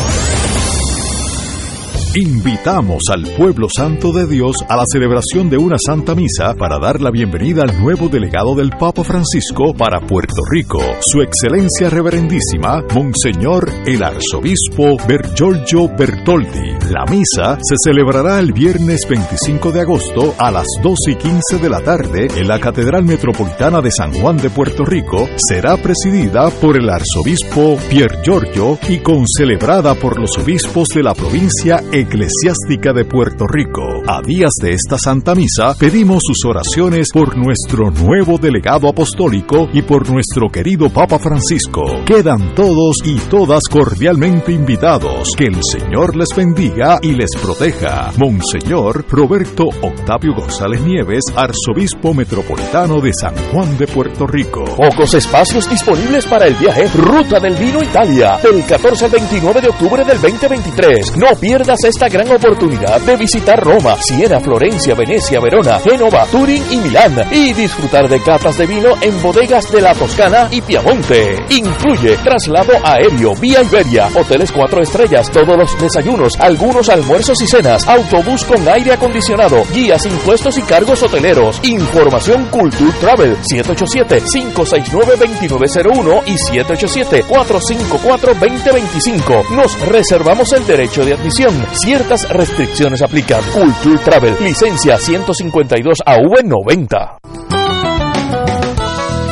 Invitamos al pueblo santo de Dios a la celebración de una Santa Misa para dar la bienvenida al nuevo delegado del Papa Francisco para Puerto Rico, Su Excelencia Reverendísima, Monseñor el Arzobispo Bergiorgio Bertoldi. La misa se celebrará el viernes 25 de agosto a las 2 y 15 de la tarde en la Catedral Metropolitana de San Juan de Puerto Rico. Será presidida por el Arzobispo Pier Giorgio y concelebrada por los obispos de la provincia Eclesiástica de Puerto Rico. A días de esta Santa Misa, pedimos sus oraciones por nuestro nuevo delegado apostólico y por nuestro querido Papa Francisco. Quedan todos y todas cordialmente invitados. Que el Señor les bendiga y les proteja. Monseñor Roberto Octavio González Nieves, Arzobispo Metropolitano de San Juan de Puerto Rico. Pocos espacios disponibles para el viaje Ruta del Vino Italia, del 14 al 29 de octubre del 2023. No pierdas esta gran oportunidad de visitar Roma, Siena, Florencia, Venecia, Verona, Génova, Turín y Milán y disfrutar de catas de vino en bodegas de la Toscana y Piamonte. Incluye traslado aéreo, vía Iberia, hoteles cuatro estrellas, todos los desayunos, algunos almuerzos y cenas, autobús con aire acondicionado, guías, impuestos y cargos hoteleros. Información Culture Travel 787-569-2901 y 787-454-2025. Nos reservamos el derecho de admisión. Ciertas restricciones aplican. Culture Travel, licencia 152 AV 90.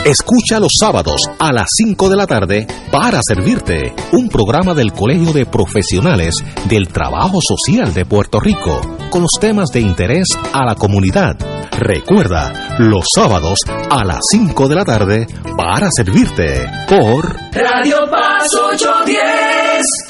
Escucha los sábados a las 5 de la tarde para servirte un programa del Colegio de Profesionales del Trabajo Social de Puerto Rico con los temas de interés a la comunidad. Recuerda, los sábados a las 5 de la tarde para servirte por Radio Paz 810.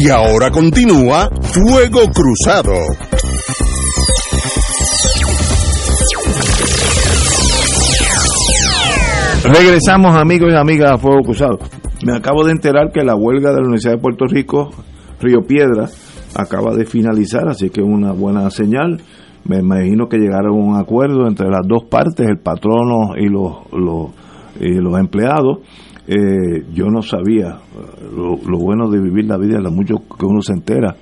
Y ahora continúa Fuego Cruzado. Regresamos amigos y amigas a Fuego Cruzado. Me acabo de enterar que la huelga de la Universidad de Puerto Rico, Río Piedra, acaba de finalizar, así que es una buena señal. Me imagino que llegaron a un acuerdo entre las dos partes, el patrono y los, los, y los empleados. Eh, yo no sabía lo, bueno de vivir la vida, lo mucho que uno se entera.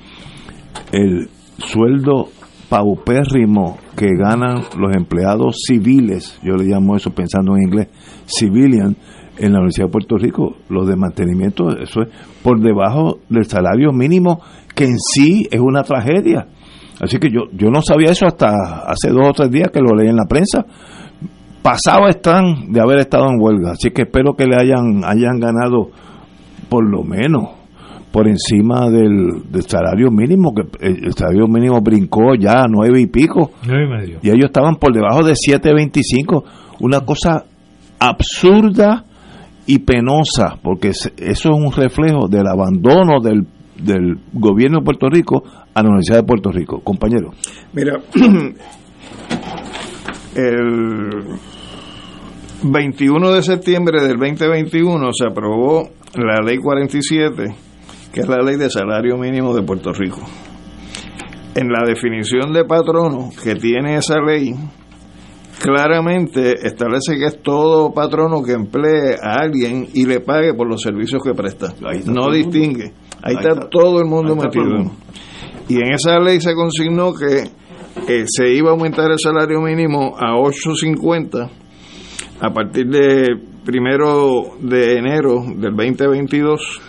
El sueldo paupérrimo que ganan los empleados civiles, yo le llamo eso pensando en inglés, civilian, en la Universidad de Puerto Rico, los de mantenimiento, eso es por debajo del salario mínimo, que en sí es una tragedia. Así que yo, yo no sabía eso hasta hace dos o tres días que lo leí en la prensa. Pasado están de haber estado en huelga, así que espero que le hayan, hayan ganado por lo menos por encima del, del, salario mínimo, que el salario mínimo brincó ya a nueve y pico. Nueve y medio. Y ellos estaban por debajo de 7.25. Una cosa absurda y penosa, porque eso es un reflejo del abandono del, del gobierno de Puerto Rico a la Universidad de Puerto Rico. Compañero. Mira, [CLEARS THROAT] el 21 de septiembre del 2021 se aprobó la ley 47 que es la ley de salario mínimo de Puerto Rico. En la definición de patrono que tiene esa ley, claramente establece que es todo patrono que emplee a alguien y le pague por los servicios que presta. No distingue. Ahí, Ahí está, está, todo el mundo metido. El mundo. Y en esa ley se consignó que eh, se iba a aumentar el salario mínimo a 8.50 a partir de primero de enero del 2022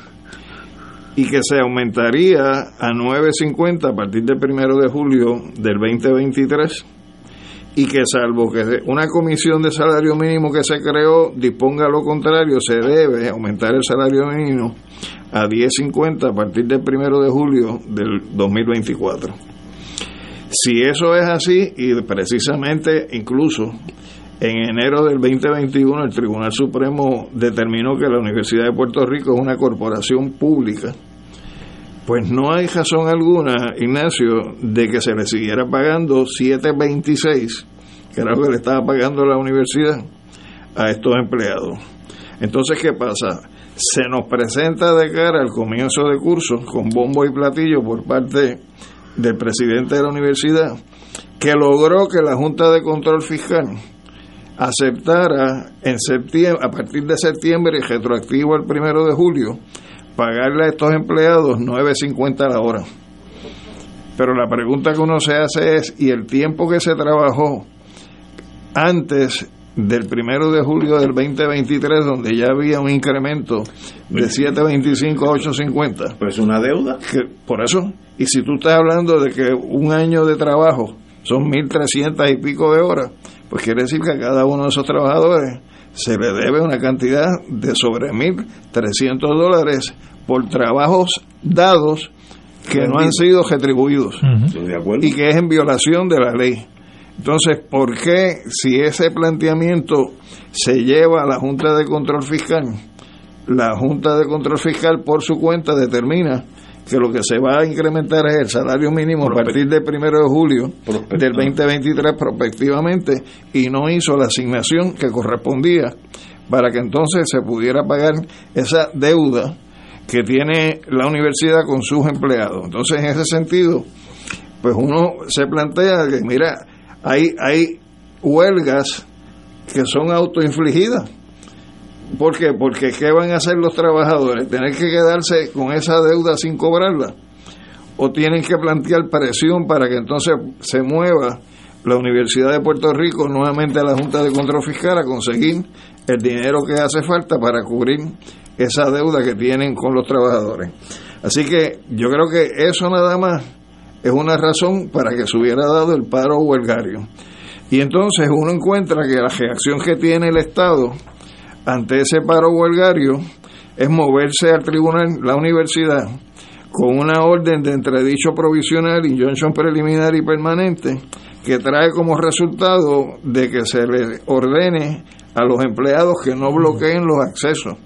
y que se aumentaría a 9.50 a partir del primero de julio del 2023 y que salvo que una comisión de salario mínimo que se creó disponga lo contrario, se debe aumentar el salario mínimo a 10.50 a partir del primero de julio del 2024. Si eso es así, y precisamente incluso en enero del 2021 el Tribunal Supremo determinó que la Universidad de Puerto Rico es una corporación pública, pues no hay razón alguna, Ignacio, de que se le siguiera pagando 7.26, que era lo que le estaba pagando la universidad, a estos empleados. Entonces, ¿qué pasa? Se nos presenta de cara al comienzo de curso con bombo y platillo por parte del presidente de la universidad, que logró que la Junta de Control Fiscal aceptara en septiembre, a partir de septiembre y retroactivo el primero de julio, pagarle a estos empleados 9.50 a la hora. Pero la pregunta que uno se hace es, ¿y el tiempo que se trabajó antes del primero de julio del 2023, donde ya había un incremento de 7.25 a 8.50? Pues una deuda. Que, por eso, y si tú estás hablando de que un año de trabajo son 1.300 y pico de horas, pues quiere decir que a cada uno de esos trabajadores se le debe una cantidad de sobre 1.300 dólares por trabajos dados que no han sido retribuidos y que es en violación de la ley. Entonces, ¿por qué si ese planteamiento se lleva a la Junta de Control Fiscal, la Junta de Control Fiscal por su cuenta determina que lo que se va a incrementar es el salario mínimo a partir del primero de julio del 2023 prospectivamente y no hizo la asignación que correspondía para que entonces se pudiera pagar esa deuda que tiene la universidad con sus empleados. Entonces, en ese sentido, pues uno se plantea que, mira, hay, hay huelgas que son autoinfligidas. ¿Por qué? Porque ¿qué van a hacer los trabajadores? ¿Tener que quedarse con esa deuda sin cobrarla? ¿O tienen que plantear presión para que entonces se mueva la Universidad de Puerto Rico nuevamente a la Junta de Control Fiscal a conseguir el dinero que hace falta para cubrir esa deuda que tienen con los trabajadores? Así que yo creo que eso nada más es una razón para que se hubiera dado el paro huelgario. Y entonces uno encuentra que la reacción que tiene el Estado ante ese paro huelgario es moverse al tribunal, la universidad, con una orden de entredicho provisional, injunction preliminar y permanente, que trae como resultado de que se le ordene a los empleados que no bloqueen los accesos,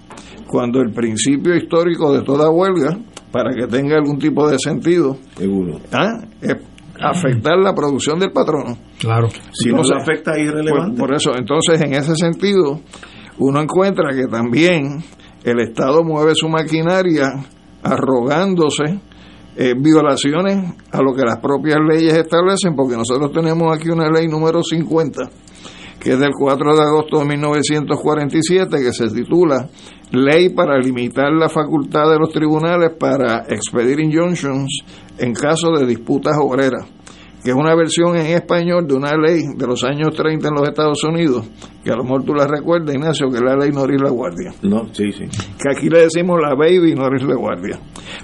cuando el principio histórico de toda huelga, para que tenga algún tipo de sentido, ¿ah? es afectar la producción del patrono. Claro. Si no se afecta, es irrelevante. Por, por eso, entonces, en ese sentido, uno encuentra que también el Estado mueve su maquinaria arrogándose eh, violaciones a lo que las propias leyes establecen, porque nosotros tenemos aquí una ley número 50, que es del 4 de agosto de 1947, que se titula Ley para limitar la facultad de los tribunales para expedir injunctions en caso de disputas obreras que es una versión en español de una ley de los años 30 en los Estados Unidos, que a lo mejor tú la recuerdas, Ignacio, que es la ley Noris la Guardia. No, sí, sí. Que aquí le decimos la baby Noris la Guardia.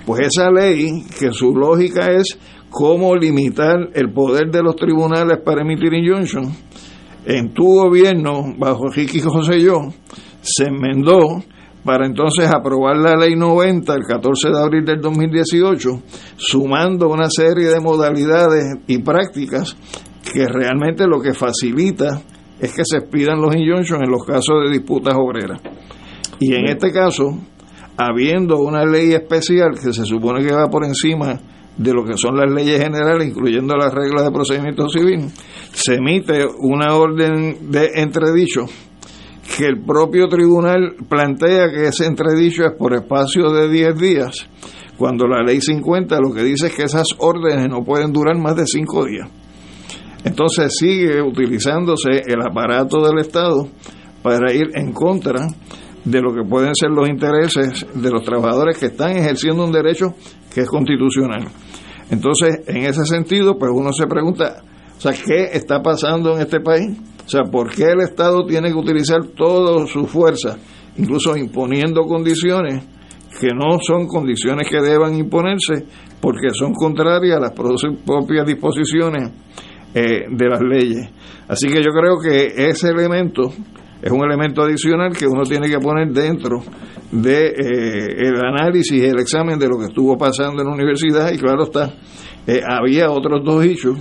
Pues esa ley, que su lógica es cómo limitar el poder de los tribunales para emitir injunction, en tu gobierno, bajo Ricky José yo, se enmendó para entonces aprobar la ley 90 el 14 de abril del 2018, sumando una serie de modalidades y prácticas que realmente lo que facilita es que se expidan los injunctions en los casos de disputas obreras. Y en este caso, habiendo una ley especial que se supone que va por encima de lo que son las leyes generales, incluyendo las reglas de procedimiento civil, se emite una orden de entredicho que el propio tribunal plantea que ese entredicho es por espacio de 10 días, cuando la ley 50 lo que dice es que esas órdenes no pueden durar más de 5 días. Entonces sigue utilizándose el aparato del Estado para ir en contra de lo que pueden ser los intereses de los trabajadores que están ejerciendo un derecho que es constitucional. Entonces, en ese sentido, pues uno se pregunta, o sea, ¿qué está pasando en este país? O sea, ¿por qué el Estado tiene que utilizar toda su fuerza, incluso imponiendo condiciones que no son condiciones que deban imponerse porque son contrarias a las propias disposiciones eh, de las leyes. Así que yo creo que ese elemento es un elemento adicional que uno tiene que poner dentro de eh, el análisis el examen de lo que estuvo pasando en la universidad y claro está eh, había otros dos hechos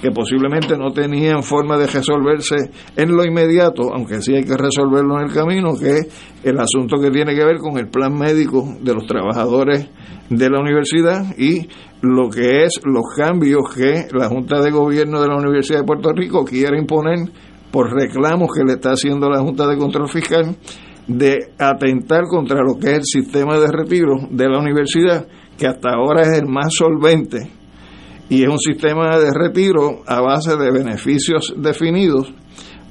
que posiblemente no tenían forma de resolverse en lo inmediato, aunque sí hay que resolverlo en el camino, que es el asunto que tiene que ver con el plan médico de los trabajadores de la universidad y lo que es los cambios que la Junta de Gobierno de la Universidad de Puerto Rico quiere imponer por reclamos que le está haciendo la Junta de Control Fiscal de atentar contra lo que es el sistema de retiro de la universidad, que hasta ahora es el más solvente y es un sistema de retiro a base de beneficios definidos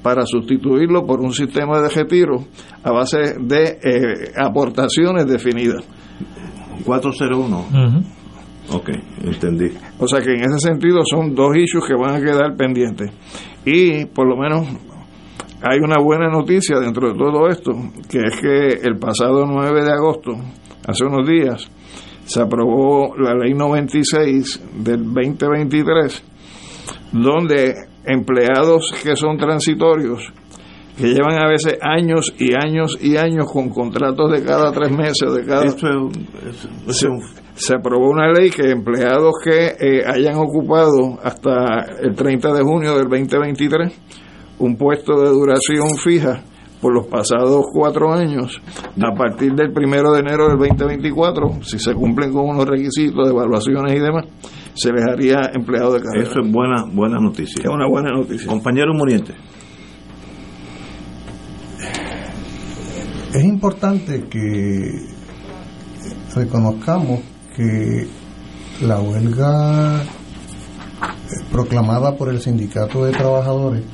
para sustituirlo por un sistema de retiro a base de eh, aportaciones definidas. 401. Ok, entendí. O sea que en ese sentido son dos issues que van a quedar pendientes. Y por lo menos hay una buena noticia dentro de todo esto, que es que el pasado 9 de agosto, hace unos días, se aprobó la ley 96 del 2023, donde empleados que son transitorios, que llevan a veces años y años y años con contratos de cada tres meses, de cada... se, aprobó una ley que empleados que eh, hayan ocupado hasta el 30 de junio del 2023 un puesto de duración fija, por los pasados cuatro años, a partir del primero de enero del 2024, si se cumplen con unos requisitos de evaluaciones y demás, se les haría empleado de carrera. Eso es buena, buena noticia. Es una buena noticia. Compañero Muriente. Es importante que reconozcamos que la huelga proclamada por el sindicato de trabajadores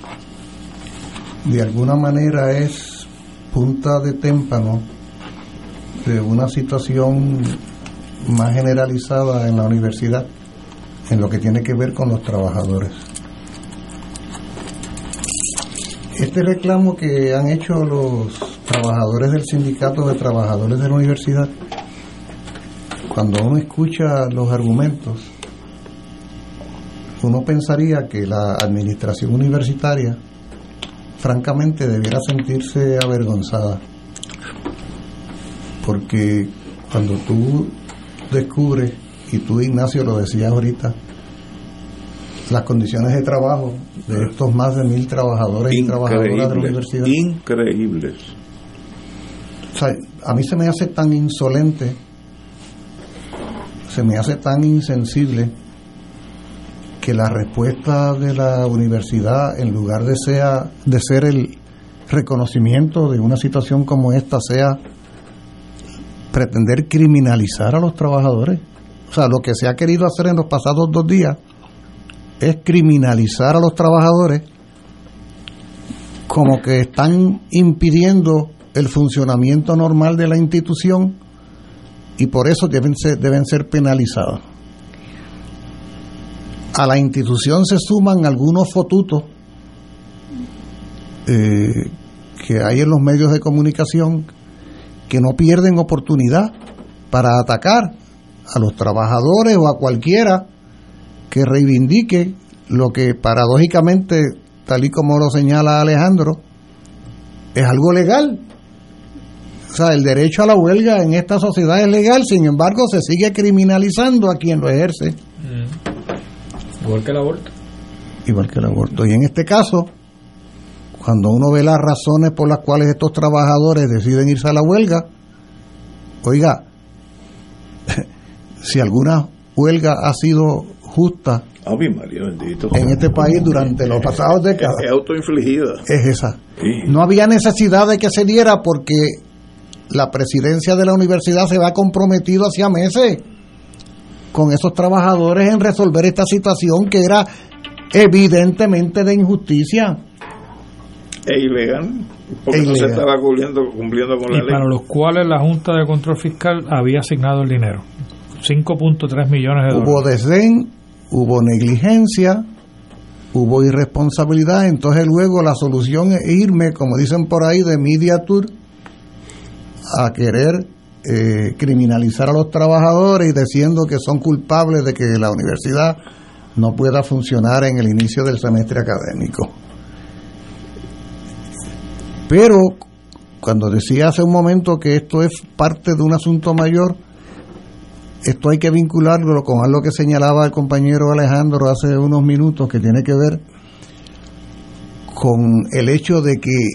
de alguna manera es punta de témpano de una situación más generalizada en la universidad en lo que tiene que ver con los trabajadores. Este reclamo que han hecho los trabajadores del sindicato de trabajadores de la universidad, cuando uno escucha los argumentos, uno pensaría que la administración universitaria francamente debiera sentirse avergonzada. Porque cuando tú descubres, y tú Ignacio lo decías ahorita, las condiciones de trabajo de estos más de mil trabajadores y trabajadoras de la universidad. Increíbles. O sea, a mí se me hace tan insolente, se me hace tan insensible que la respuesta de la universidad, en lugar de, sea, de ser el reconocimiento de una situación como esta, sea pretender criminalizar a los trabajadores. O sea, lo que se ha querido hacer en los pasados dos días es criminalizar a los trabajadores como que están impidiendo el funcionamiento normal de la institución y por eso deben ser, deben ser penalizados a la institución se suman algunos fotutos eh, que hay en los medios de comunicación que no pierden oportunidad para atacar a los trabajadores o a cualquiera que reivindique lo que paradójicamente, tal y como lo señala Alejandro, es algo legal. O sea, el derecho a la huelga en esta sociedad es legal, sin embargo se sigue criminalizando a quien lo ejerce. Igual que el aborto. Igual que el aborto. Y en este caso, cuando uno ve las razones por las cuales estos trabajadores deciden irse a la huelga, oiga, [LAUGHS] si alguna huelga ha sido justa en este país durante los pasados décadas. Es autoinfligida. Es esa. No había necesidad de que se diera porque la presidencia de la universidad se va comprometido hacia meses con esos trabajadores en resolver esta situación que era evidentemente de injusticia. E ilegal, porque e no se estaba cumpliendo, cumpliendo con la ley. Para los cuales la Junta de Control Fiscal había asignado el dinero. 5.3 millones de dólares. Hubo desdén, hubo negligencia, hubo irresponsabilidad, entonces luego la solución es irme, como dicen por ahí, de Media Tour a querer eh, criminalizar a los trabajadores y diciendo que son culpables de que la universidad no pueda funcionar en el inicio del semestre académico. Pero cuando decía hace un momento que esto es parte de un asunto mayor, esto hay que vincularlo con algo que señalaba el compañero Alejandro hace unos minutos, que tiene que ver con el hecho de que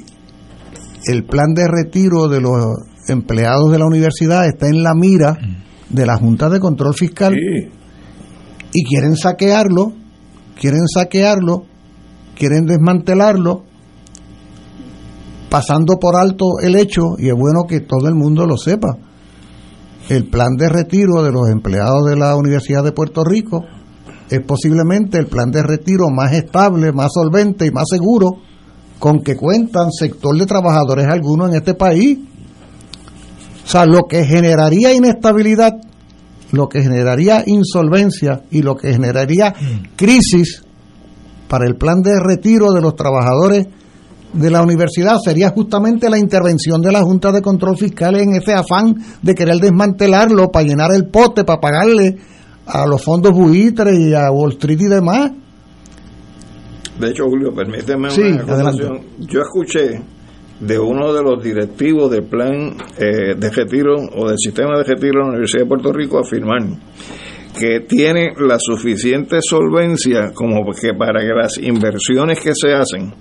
el plan de retiro de los empleados de la universidad está en la mira de la Junta de Control Fiscal y quieren saquearlo, quieren saquearlo, quieren desmantelarlo, pasando por alto el hecho, y es bueno que todo el mundo lo sepa, el plan de retiro de los empleados de la Universidad de Puerto Rico es posiblemente el plan de retiro más estable, más solvente y más seguro con que cuentan sector de trabajadores algunos en este país. O sea, lo que generaría inestabilidad, lo que generaría insolvencia y lo que generaría crisis para el plan de retiro de los trabajadores de la universidad sería justamente la intervención de la Junta de Control Fiscal en ese afán de querer desmantelarlo para llenar el pote, para pagarle a los fondos buitres y a Wall Street y demás. De hecho, Julio, permíteme Sí, una adelante. Yo escuché de uno de los directivos del plan eh, de retiro o del sistema de retiro de la Universidad de Puerto Rico afirmar que tiene la suficiente solvencia como que para que las inversiones que se hacen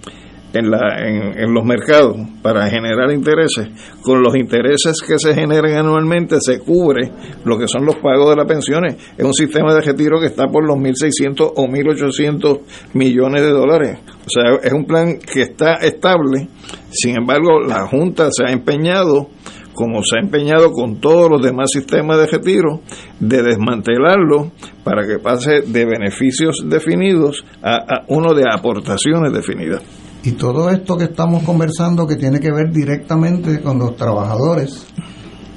en, la, en, los mercados para generar intereses, con los intereses que se generan anualmente se cubre lo que son los pagos de las pensiones. Es un sistema de retiro que está por los 1.600 o 1.800 millones de dólares. O sea, es un plan que está estable. Sin embargo, la Junta se ha empeñado como se ha empeñado con todos los demás sistemas de retiro, de desmantelarlo para que pase de beneficios definidos a uno de aportaciones definidas. Y todo esto que estamos conversando que tiene que ver directamente con los trabajadores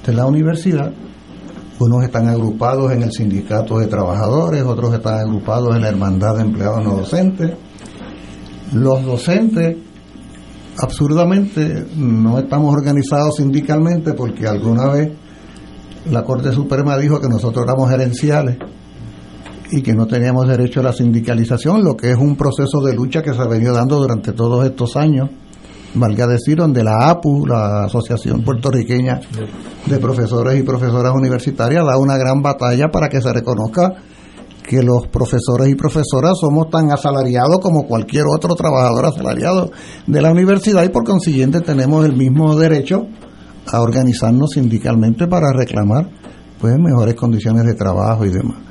de la universidad, unos están agrupados en el sindicato de trabajadores, otros están agrupados en la hermandad de empleados no docentes. Los docentes, absurdamente, no estamos organizados sindicalmente porque alguna vez la Corte Suprema dijo que nosotros éramos gerenciales y que no teníamos derecho a la sindicalización, lo que es un proceso de lucha que se ha venido dando durante todos estos años, valga decir, donde la APU, la Asociación Puertorriqueña de Profesores y Profesoras Universitarias, da una gran batalla para que se reconozca que los profesores y profesoras somos tan asalariados como cualquier otro trabajador asalariado de la universidad y por consiguiente tenemos el mismo derecho a organizarnos sindicalmente para reclamar pues mejores condiciones de trabajo y demás.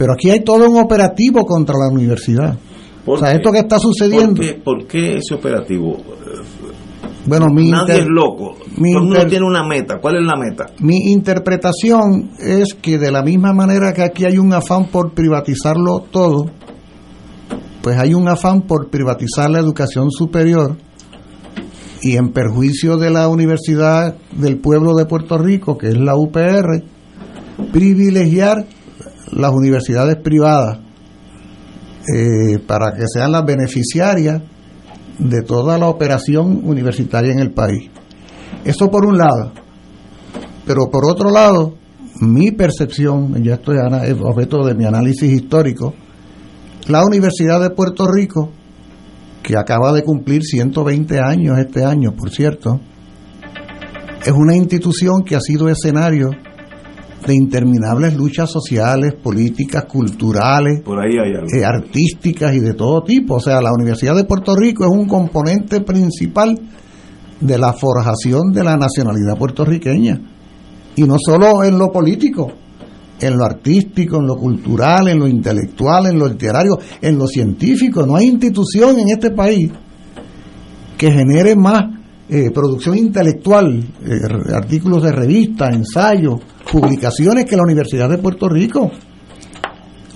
Pero aquí hay todo un operativo contra la universidad. O sea, esto que está sucediendo. ¿Por qué, por qué ese operativo? Bueno, mi Nadie inter- es loco. mi Todo el mundo inter- tiene una meta. ¿Cuál es la meta? Mi interpretación es que de la misma manera que aquí hay un afán por privatizarlo todo, pues hay un afán por privatizar la educación superior y en perjuicio de la Universidad del Pueblo de Puerto Rico, que es la UPR, privilegiar las universidades privadas eh, para que sean las beneficiarias de toda la operación universitaria en el país. Eso por un lado. Pero por otro lado, mi percepción, ya estoy objeto de mi análisis histórico, la Universidad de Puerto Rico, que acaba de cumplir 120 años este año, por cierto, es una institución que ha sido escenario de interminables luchas sociales, políticas, culturales, Por ahí hay algo. eh, artísticas y de todo tipo. O sea, la Universidad de Puerto Rico es un componente principal de la forjación de la nacionalidad puertorriqueña. Y no solo en lo político, en lo artístico, en lo cultural, en lo intelectual, en lo literario, en lo científico. No hay institución en este país que genere más eh, producción intelectual, eh, artículos de revista, ensayos, publicaciones que la Universidad de Puerto Rico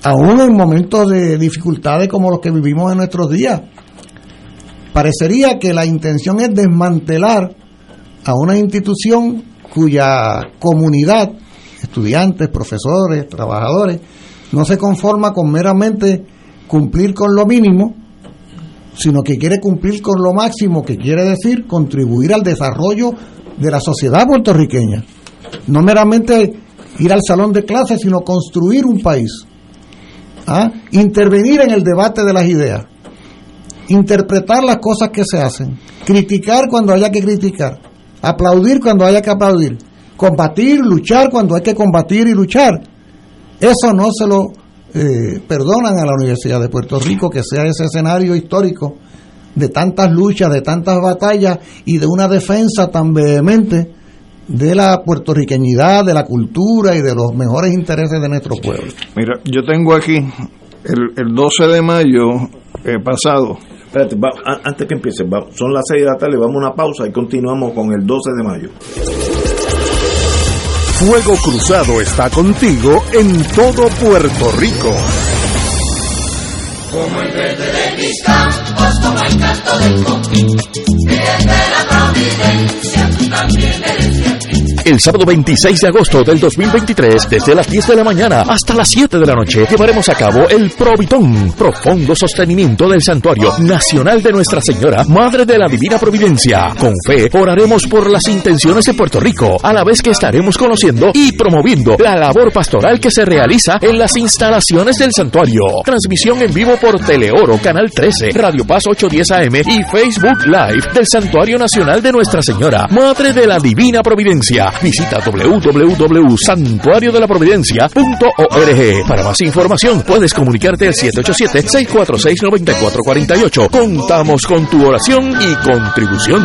aún en momentos de dificultades como los que vivimos en nuestros días. Parecería que la intención es desmantelar a una institución cuya comunidad, estudiantes, profesores, trabajadores, no se conforma con meramente cumplir con lo mínimo, sino que quiere cumplir con lo máximo, que quiere decir contribuir al desarrollo de la sociedad puertorriqueña. No meramente ir al salón de clases, sino construir un país. ¿Ah? Intervenir en el debate de las ideas, interpretar las cosas que se hacen, criticar cuando haya que criticar, aplaudir cuando haya que aplaudir, combatir, luchar cuando hay que combatir y luchar. Eso no se lo eh, perdonan a la Universidad de Puerto Rico, que sea ese escenario histórico de tantas luchas, de tantas batallas y de una defensa tan vehemente de la puertorriqueñidad, de la cultura y de los mejores intereses de nuestro pueblo. Mira, yo tengo aquí el, 12 de mayo eh, pasado. Espérate, antes que empiece, son las 6 de la tarde, vamos a una pausa y continuamos con el 12 de mayo. Fuego Cruzado está contigo en todo Puerto Rico. Como el verde de mis campos, como el canto del también eres el sábado 26 de agosto del 2023, desde las 10 de la mañana hasta las 7 de la noche, llevaremos a cabo el Provitón, profundo sostenimiento del Santuario Nacional de Nuestra Señora, Madre de la Divina Providencia. Con fe, oraremos por las intenciones de Puerto Rico, a la vez que estaremos conociendo y promoviendo la labor pastoral que se realiza en las instalaciones del santuario. Transmisión en vivo por Teleoro, Canal 13, Radio Paz 810 AM y Facebook Live del Santuario Nacional de Nuestra Señora, Madre de la Divina Providencia. Visita www.santuariodelaprovidencia.org. Para más información, puedes comunicarte al 787-646-9448. Contamos con tu oración y contribución.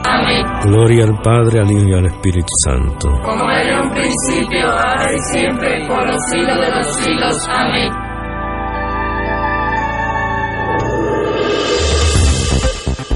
Gloria al Padre, al Hijo y al Espíritu Santo. Como era un principio, ahora y siempre, por los siglos de los siglos. Amén.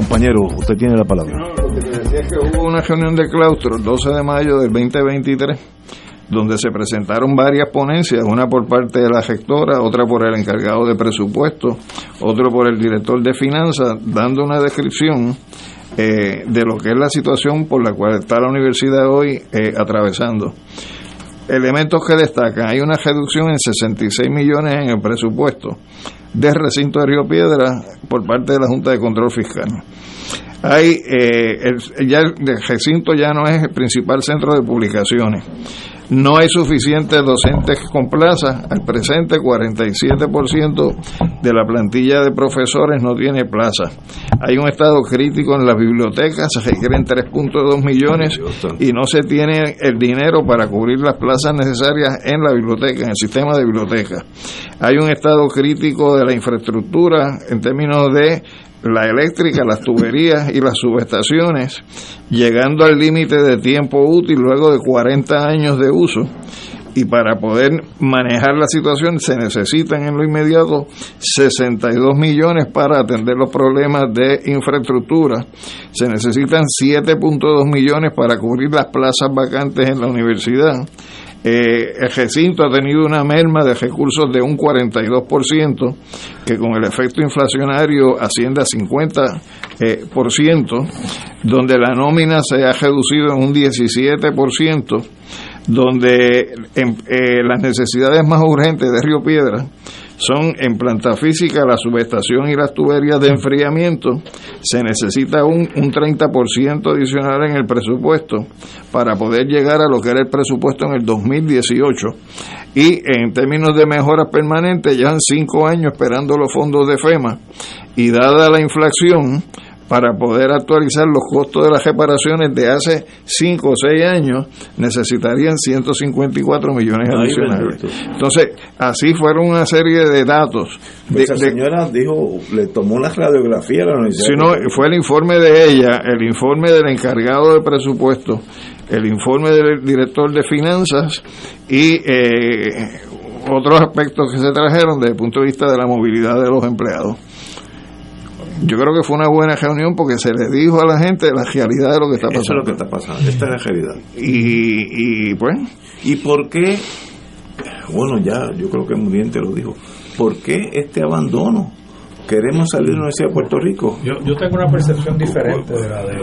Compañero, usted tiene la palabra. lo que te decía es que hubo una reunión de claustro el 12 de mayo del 2023 donde se presentaron varias ponencias, una por parte de la gestora, otra por el encargado de presupuesto, otro por el director de finanzas, dando una descripción eh, de lo que es la situación por la cual está la universidad hoy eh, atravesando. Elementos que destacan, hay una reducción en 66 millones en el presupuesto de recinto de Río Piedra por parte de la Junta de Control Fiscal. Hay, eh, el, ya el recinto ya no es el principal centro de publicaciones. No hay suficientes docentes con plaza. Al presente, 47% de la plantilla de profesores no tiene plaza. Hay un estado crítico en las bibliotecas, se requieren 3.2 millones y no se tiene el dinero para cubrir las plazas necesarias en la biblioteca, en el sistema de biblioteca. Hay un estado crítico de la infraestructura en términos de la eléctrica, las tuberías y las subestaciones, llegando al límite de tiempo útil luego de 40 años de uso. Y para poder manejar la situación se necesitan en lo inmediato 62 millones para atender los problemas de infraestructura. Se necesitan 7.2 millones para cubrir las plazas vacantes en la universidad eh, el recinto ha tenido una merma de recursos de un 42%, que con el efecto inflacionario asciende a 50%, eh, por ciento, donde la nómina se ha reducido en un 17%, donde en, eh, las necesidades más urgentes de Río Piedra son en planta física la subestación y las tuberías de enfriamiento. Se necesita un, un 30% adicional en el presupuesto para poder llegar a lo que era el presupuesto en el 2018. Y en términos de mejoras permanentes, ya han cinco años esperando los fondos de FEMA y dada la inflación, para poder actualizar los costos de las reparaciones de hace 5 o 6 años, necesitarían 154 millones adicionales. Entonces, así fueron una serie de datos. De, Esa señora dijo, le tomó la radiografía a la universidad. Si no, fue el informe de ella, el informe del encargado de presupuesto, el informe del director de finanzas y eh, otros aspectos que se trajeron desde el punto de vista de la movilidad de los empleados yo creo que fue una buena reunión porque se le dijo a la gente la realidad de lo que está pasando. Eso es lo que está pasando, esta es la realidad. Y, y pues. ¿Y por qué? Bueno, ya, yo creo que Muriente lo dijo. ¿Por qué este abandono? Queremos salir de la Universidad de Puerto Rico. Yo, yo tengo una percepción diferente de la, de,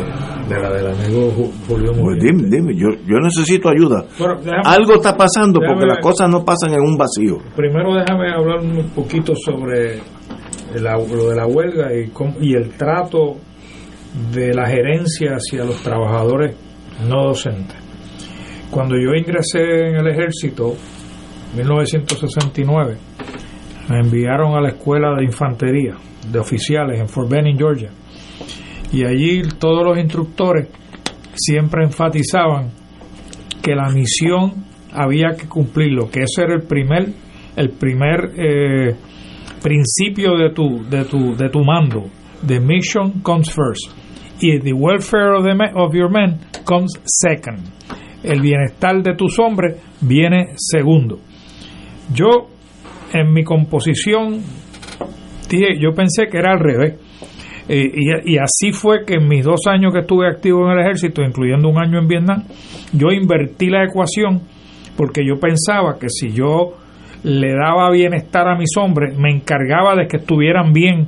de la del amigo Julio Pues dime, dime, yo, yo necesito ayuda. Bueno, déjame, Algo está pasando porque déjame- las cosas no pasan en un vacío. Primero déjame hablar un poquito sobre lo de la huelga y, y el trato de la gerencia hacia los trabajadores no docentes. Cuando yo ingresé en el ejército, 1969, me enviaron a la escuela de infantería de oficiales en Fort Benning, Georgia. Y allí todos los instructores siempre enfatizaban que la misión había que cumplirlo, que ese era el primer, el primer eh, principio de tu, de tu, de tu mando. The mission comes first. Y the welfare of, the me- of your men comes second. El bienestar de tus hombres viene segundo. Yo, en mi composición, dije, yo pensé que era al revés. Eh, y, y así fue que en mis dos años que estuve activo en el ejército, incluyendo un año en Vietnam, yo invertí la ecuación porque yo pensaba que si yo le daba bienestar a mis hombres, me encargaba de que estuvieran bien,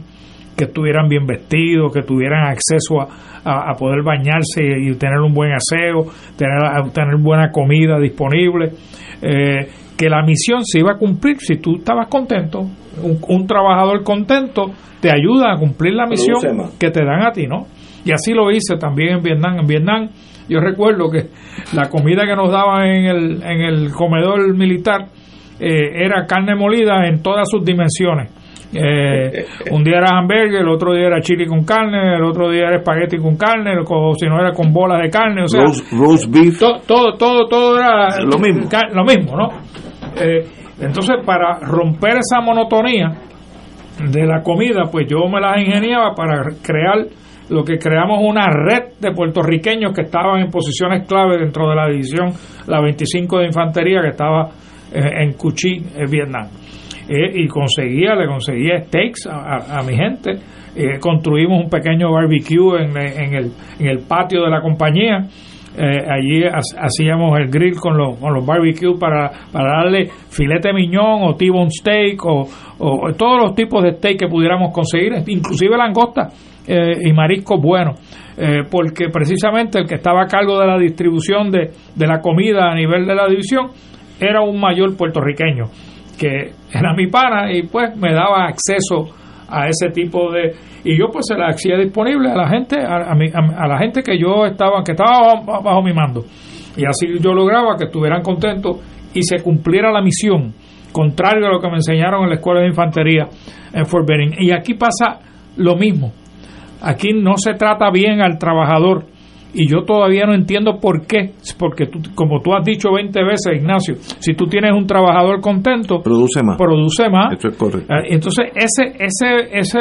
que estuvieran bien vestidos, que tuvieran acceso a, a- a poder bañarse y tener un buen aseo, tener, tener buena comida disponible, eh, que la misión se iba a cumplir si tú estabas contento. Un, un trabajador contento te ayuda a cumplir la misión que te dan a ti, ¿no? Y así lo hice también en Vietnam. En Vietnam yo recuerdo que la comida que nos daban en el, en el comedor militar eh, era carne molida en todas sus dimensiones. Eh, un día era hamburger, el otro día era chili con carne, el otro día era espagueti con carne, o si no era con bolas de carne, o sea, Roast, roast beef. to- todo, todo, todo era Lo mismo. lo mismo, ¿no? Eh, entonces, para romper esa monotonía de la comida, pues yo me las ingeniaba para crear lo que creamos una red de puertorriqueños que estaban en posiciones clave dentro de la división, la 25 de infantería que estaba en Cuchí, en Vietnam. Eh, y conseguía, le conseguía steaks a, mi gente. Eh, construimos un pequeño barbecue en, el, en el patio de la compañía. Eh, allí ha- hacíamos el grill con los, con los barbecue para, para darle filete miñón o T-bone steak o, o todos los tipos de steak que pudiéramos conseguir, inclusive langosta eh, y mariscos buenos. Eh, porque precisamente el que estaba a cargo de la distribución de, de la comida a nivel de la división era un mayor puertorriqueño que era mi pana y pues me daba acceso a ese tipo de y yo pues se la hacía disponible a la gente a, a mi- a- a la gente que yo estaba que estaba bajo, bajo mi mando Y así yo lograba que estuvieran contentos y se cumpliera la misión, contrario a lo que me enseñaron en la escuela de infantería en Fort Benning. Y aquí pasa lo mismo. Aquí no se trata bien al trabajador y yo todavía no entiendo por qué, porque tú, como tú has dicho 20 veces, Ignacio, si tú tienes un trabajador contento, produce más. Produce más. Eso es correcto. Eh, Entonces, ese ese ese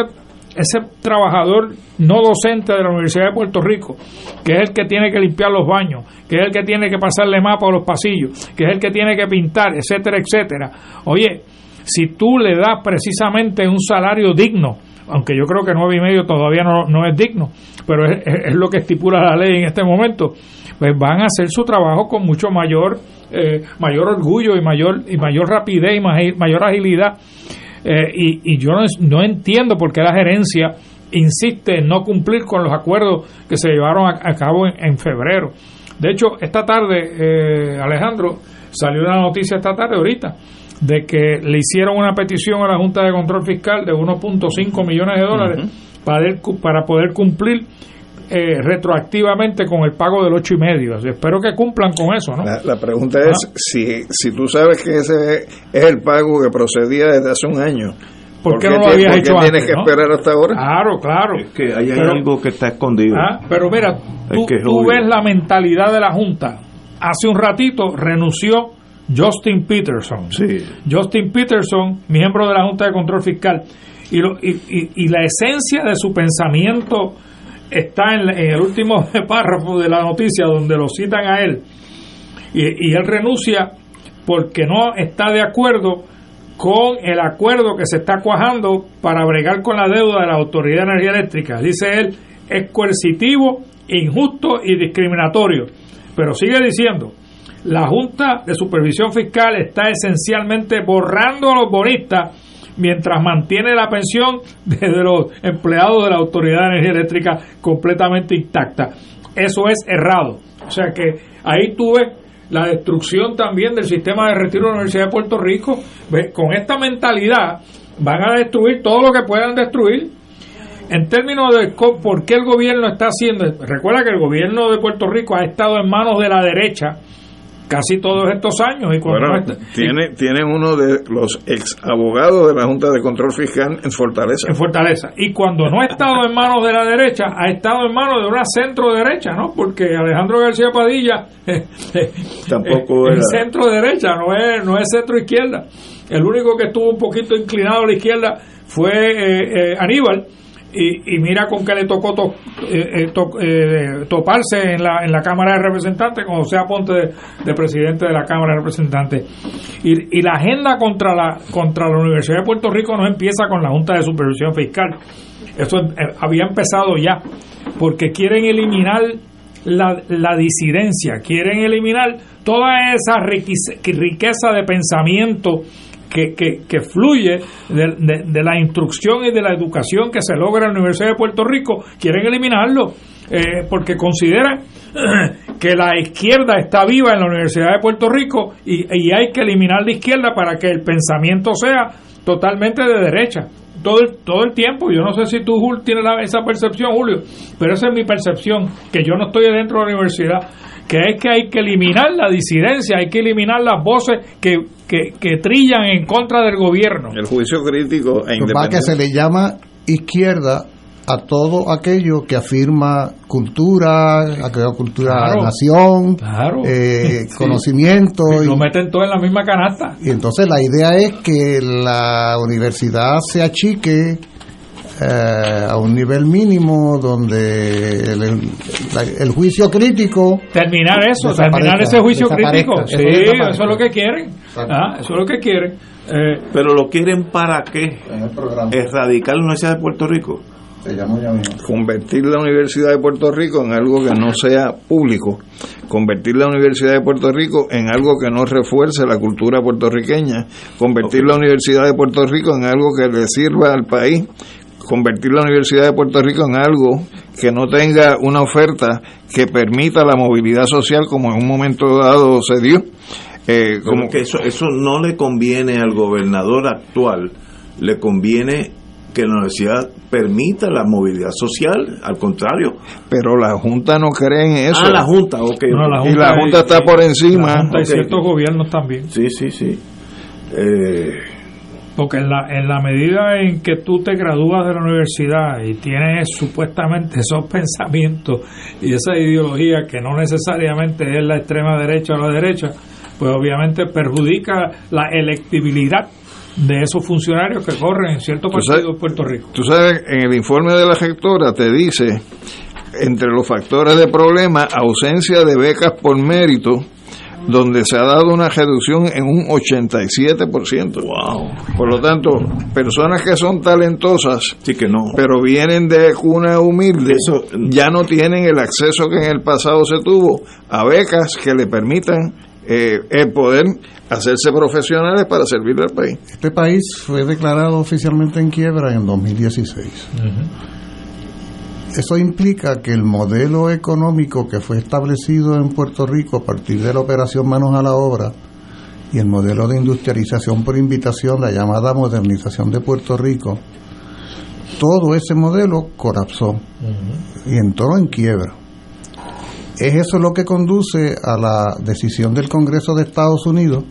ese trabajador no docente de la Universidad de Puerto Rico, que es el que tiene que limpiar los baños, que es el que tiene que pasarle mapa a los pasillos, que es el que tiene que pintar, etcétera, etcétera. Oye, si tú le das precisamente un salario digno, aunque yo creo que nueve y medio todavía no, no es digno, pero es, es- lo que estipula la ley en este momento, pues van a hacer su trabajo con mucho mayor eh, mayor orgullo y mayor y mayor rapidez y mayor, agilidad Eh, y, y yo no, no entiendo por qué la gerencia insiste en no cumplir con los acuerdos que se llevaron a, a cabo en, en febrero. De hecho, esta tarde, eh, Alejandro, salió una noticia esta tarde ahorita de que le hicieron una petición a la Junta de Control Fiscal de 1.5 millones de dólares para, el- para poder cumplir eh, retroactivamente con el pago del ocho y medio. Así, espero que cumplan con eso, ¿no? La, la pregunta es si, si tú sabes que ese es el pago que procedía desde hace un año. ¿Por qué no lo habías hecho tienes antes, que no? esperar hasta ahora? Claro, claro. Es que ahí hay Pero- algo que está escondido. Ah, pero mira, tú, Es que es tú obvio. ves la mentalidad de la Junta. Hace un ratito renunció Justin Peterson. Justin Peterson, miembro de la Junta de Control Fiscal. Y, lo- y, y- y la esencia de su pensamiento está en el último [LAUGHS] párrafo de la noticia donde lo citan a él. Y, y él renuncia porque no está de acuerdo con el acuerdo que se está cuajando para bregar con la deuda de la Autoridad de Energía Eléctrica. Dice él, es coercitivo, injusto y discriminatorio. Pero sigue diciendo, la Junta de Supervisión Fiscal está esencialmente borrando a los bonistas mientras mantiene la pensión de los empleados de la Autoridad de Energía Eléctrica completamente intacta. Eso es errado. O sea que ahí tuve la destrucción también del sistema de retiro de la Universidad de Puerto Rico. Con esta mentalidad van a destruir todo lo que puedan destruir. En términos de por qué el gobierno está haciendo, recuerda que el gobierno de Puerto Rico ha estado en manos de la derecha casi todos estos años y cuando Bueno, no está- tiene, tiene uno de los ex abogados de la Junta de Control Fiscal en Fortaleza. en Fortaleza. Y cuando no ha estado en manos de la derecha, ha estado en manos de una centro derecha, ¿no? Porque Alejandro García Padilla [LAUGHS] Tampoco es centro derecha, no es, no es centro izquierda. El único que estuvo un poquito inclinado a la izquierda fue eh, eh, Aníbal. Y, y mira con qué le tocó to- eh, eh, to- eh, toparse en la, en la Cámara de Representantes con José Aponte de, de presidente de la Cámara de Representantes. Y, la agenda contra la, contra la Universidad de Puerto Rico no empieza con la Junta de Supervisión Fiscal. Eso eh, había empezado ya, porque quieren eliminar la, la disidencia, quieren eliminar toda esa riqueza de pensamiento que, que, fluye de, de- de la instrucción y de la educación que se logra en la Universidad de Puerto Rico, quieren eliminarlo, eh, porque consideran [CLEARS THROAT] que la izquierda está viva en la Universidad de Puerto Rico y, y hay que eliminar la izquierda para que el pensamiento sea totalmente de derecha. Todo el, todo el tiempo, yo no sé si tú Jul, tienes la- esa percepción, Julio, pero esa es mi percepción, que yo no estoy dentro de la universidad, que es que hay que eliminar la disidencia, hay que eliminar las voces que, que, que trillan en contra del gobierno. El juicio crítico e pasa es que se le llama izquierda a todo aquello que afirma cultura, aquella cultura Claro, nación, claro. eh, [LAUGHS] Sí. conocimiento. y- Lo meten todo en la misma canasta. Y entonces la idea es que la universidad se achique eh, a un nivel mínimo donde el, juicio crítico Terminar eso, terminar ese juicio crítico. Sí, eso es lo que quieren. Ah, eso es lo que quieren. Eh, Pero lo quieren para qué? Erradicar la Universidad de Puerto Rico. Convertir la Universidad de Puerto Rico en algo que no sea público, convertir la Universidad de Puerto Rico en algo que no refuerce la cultura puertorriqueña, convertir la Universidad de Puerto Rico en algo que le sirva al país, convertir la Universidad de Puerto Rico en algo que no tenga una oferta que permita la movilidad social como en un momento dado se dio. Eh, Como como que eso, eso no le conviene al gobernador actual, le conviene que la universidad permita la movilidad social, al contrario, pero la Junta no cree en eso. Ah, la Junta, ok. No, la y la Junta está por encima. La Junta y ciertos gobiernos también. Sí, sí, sí. Eh, Porque en la, en la medida en que tú te gradúas de la universidad y tienes supuestamente [LAUGHS] esos pensamientos y esa ideología que no necesariamente es la extrema derecha o la derecha, pues obviamente perjudica la electibilidad de esos funcionarios que corren en ciertos partidos de Puerto Rico. Tú sabes, en el informe de la rectora te dice, entre los factores de problema, ausencia de becas por mérito, donde se ha dado una reducción en un 87%. Wow. Por lo tanto, personas que son talentosas, sí que no. pero vienen de cuna humilde, ya no tienen el acceso que en el pasado se tuvo a becas que le permitan eh, el poder hacerse profesionales para servir al país. Este país fue declarado oficialmente en quiebra en 2016. Eso implica que el modelo económico que fue establecido en Puerto Rico a partir de la operación Manos a la Obra y el modelo de industrialización por invitación, la llamada modernización de Puerto Rico, todo ese modelo colapsó y entró en quiebra. Es eso lo que conduce a la decisión del Congreso de Estados Unidos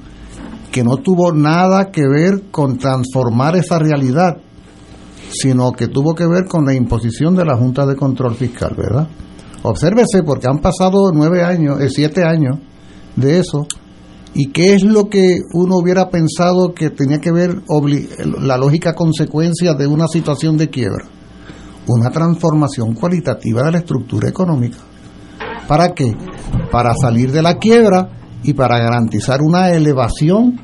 que no tuvo nada que ver con transformar esa realidad, sino que tuvo que ver con la imposición de la Junta de Control Fiscal, ¿verdad? Obsérvese, porque han pasado nueve años, eh, siete años de eso, y qué es lo que uno hubiera pensado que tenía que ver la lógica consecuencia de una situación de quiebra, una transformación cualitativa de la estructura económica. ¿Para qué? Para salir de la quiebra y para garantizar una elevación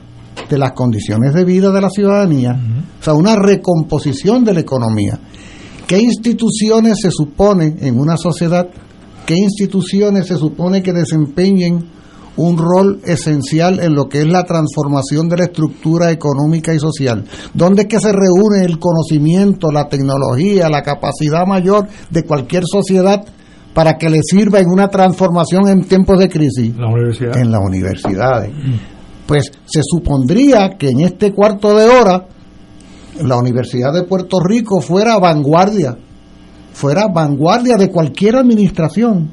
de las condiciones de vida de la ciudadanía, o sea, una recomposición de la economía. ¿Qué instituciones se supone en una sociedad, qué instituciones se supone que desempeñen un rol esencial en lo que es la transformación de la estructura económica y social? ¿Dónde es que se reúne el conocimiento, la tecnología, la capacidad mayor de cualquier sociedad para que le sirva en una transformación en tiempos de crisis? La universidad. En las universidades. Pues se supondría que en este cuarto de hora la Universidad de Puerto Rico fuera vanguardia, fuera vanguardia de cualquier administración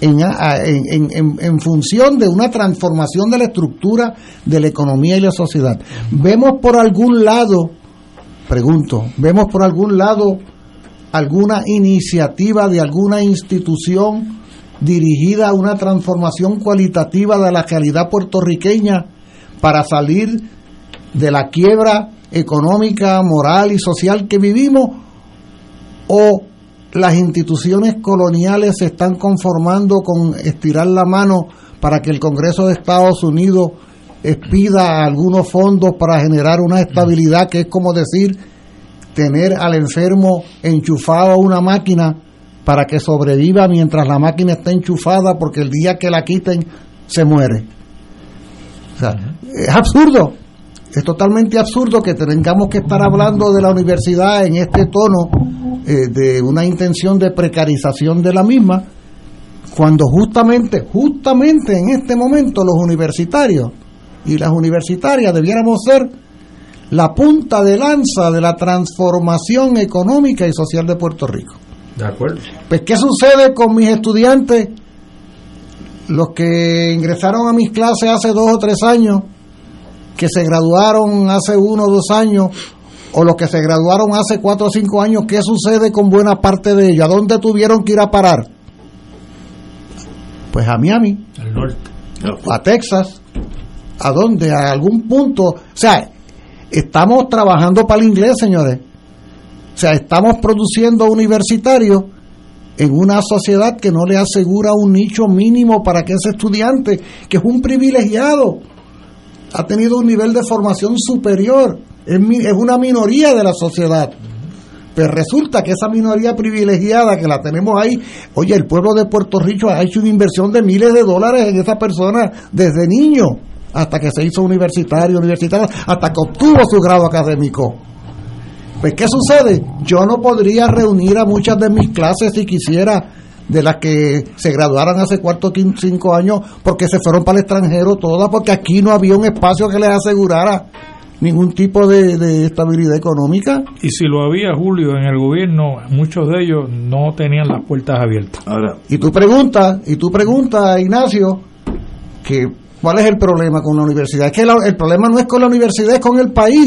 en, en, en- en- en función de una transformación de la estructura de la economía y la sociedad. Vemos por algún lado, pregunto, vemos por algún lado alguna iniciativa de alguna institución dirigida a una transformación cualitativa de la realidad puertorriqueña para salir de la quiebra económica, moral y social que vivimos o las instituciones coloniales se están conformando con estirar la mano para que el Congreso de Estados Unidos expida algunos fondos para generar una estabilidad que es como decir tener al enfermo enchufado a una máquina para que sobreviva mientras la máquina está enchufada porque el día que la quiten se muere. O sea, es absurdo, es totalmente absurdo que tengamos que estar hablando de la universidad en este tono eh, de una intención de precarización de la misma, cuando justamente, justamente en este momento los universitarios y las universitarias debiéramos ser la punta de lanza de la transformación económica y social de Puerto Rico. De acuerdo. Pues, ¿qué sucede con mis estudiantes? Los que ingresaron a mis clases hace dos o tres años, que se graduaron hace uno o dos años, o los que se graduaron hace cuatro o cinco años, ¿qué sucede con buena parte de ellos? ¿A dónde tuvieron que ir a parar? Pues a Miami, Al norte. a Texas, ¿a dónde? A algún punto. O sea, estamos trabajando para el inglés, señores. O sea, estamos produciendo universitarios en una sociedad que no le asegura un nicho mínimo para que ese estudiante, que es un privilegiado, ha tenido un nivel de formación superior, es, una minoría de la sociedad. Pero resulta que esa minoría privilegiada que la tenemos ahí, oye, el pueblo de Puerto Rico ha hecho una inversión de miles de dólares en esa persona desde niño hasta que se hizo universitario, universitario, hasta que obtuvo su grado académico. Pues, ¿qué sucede? Yo no podría reunir a muchas de mis clases si quisiera, de las que se graduaron hace cuatro, quin- cinco años, porque se fueron para el extranjero todas, porque aquí no había un espacio que les asegurara ningún tipo de, de estabilidad económica. Y si lo había, Julio, en el gobierno, muchos de ellos no tenían las puertas abiertas. Ahora, Y tú preguntas, y tú preguntas, Ignacio, que cuál es el problema con la universidad. Es que la- el problema no es con la universidad, es con el país.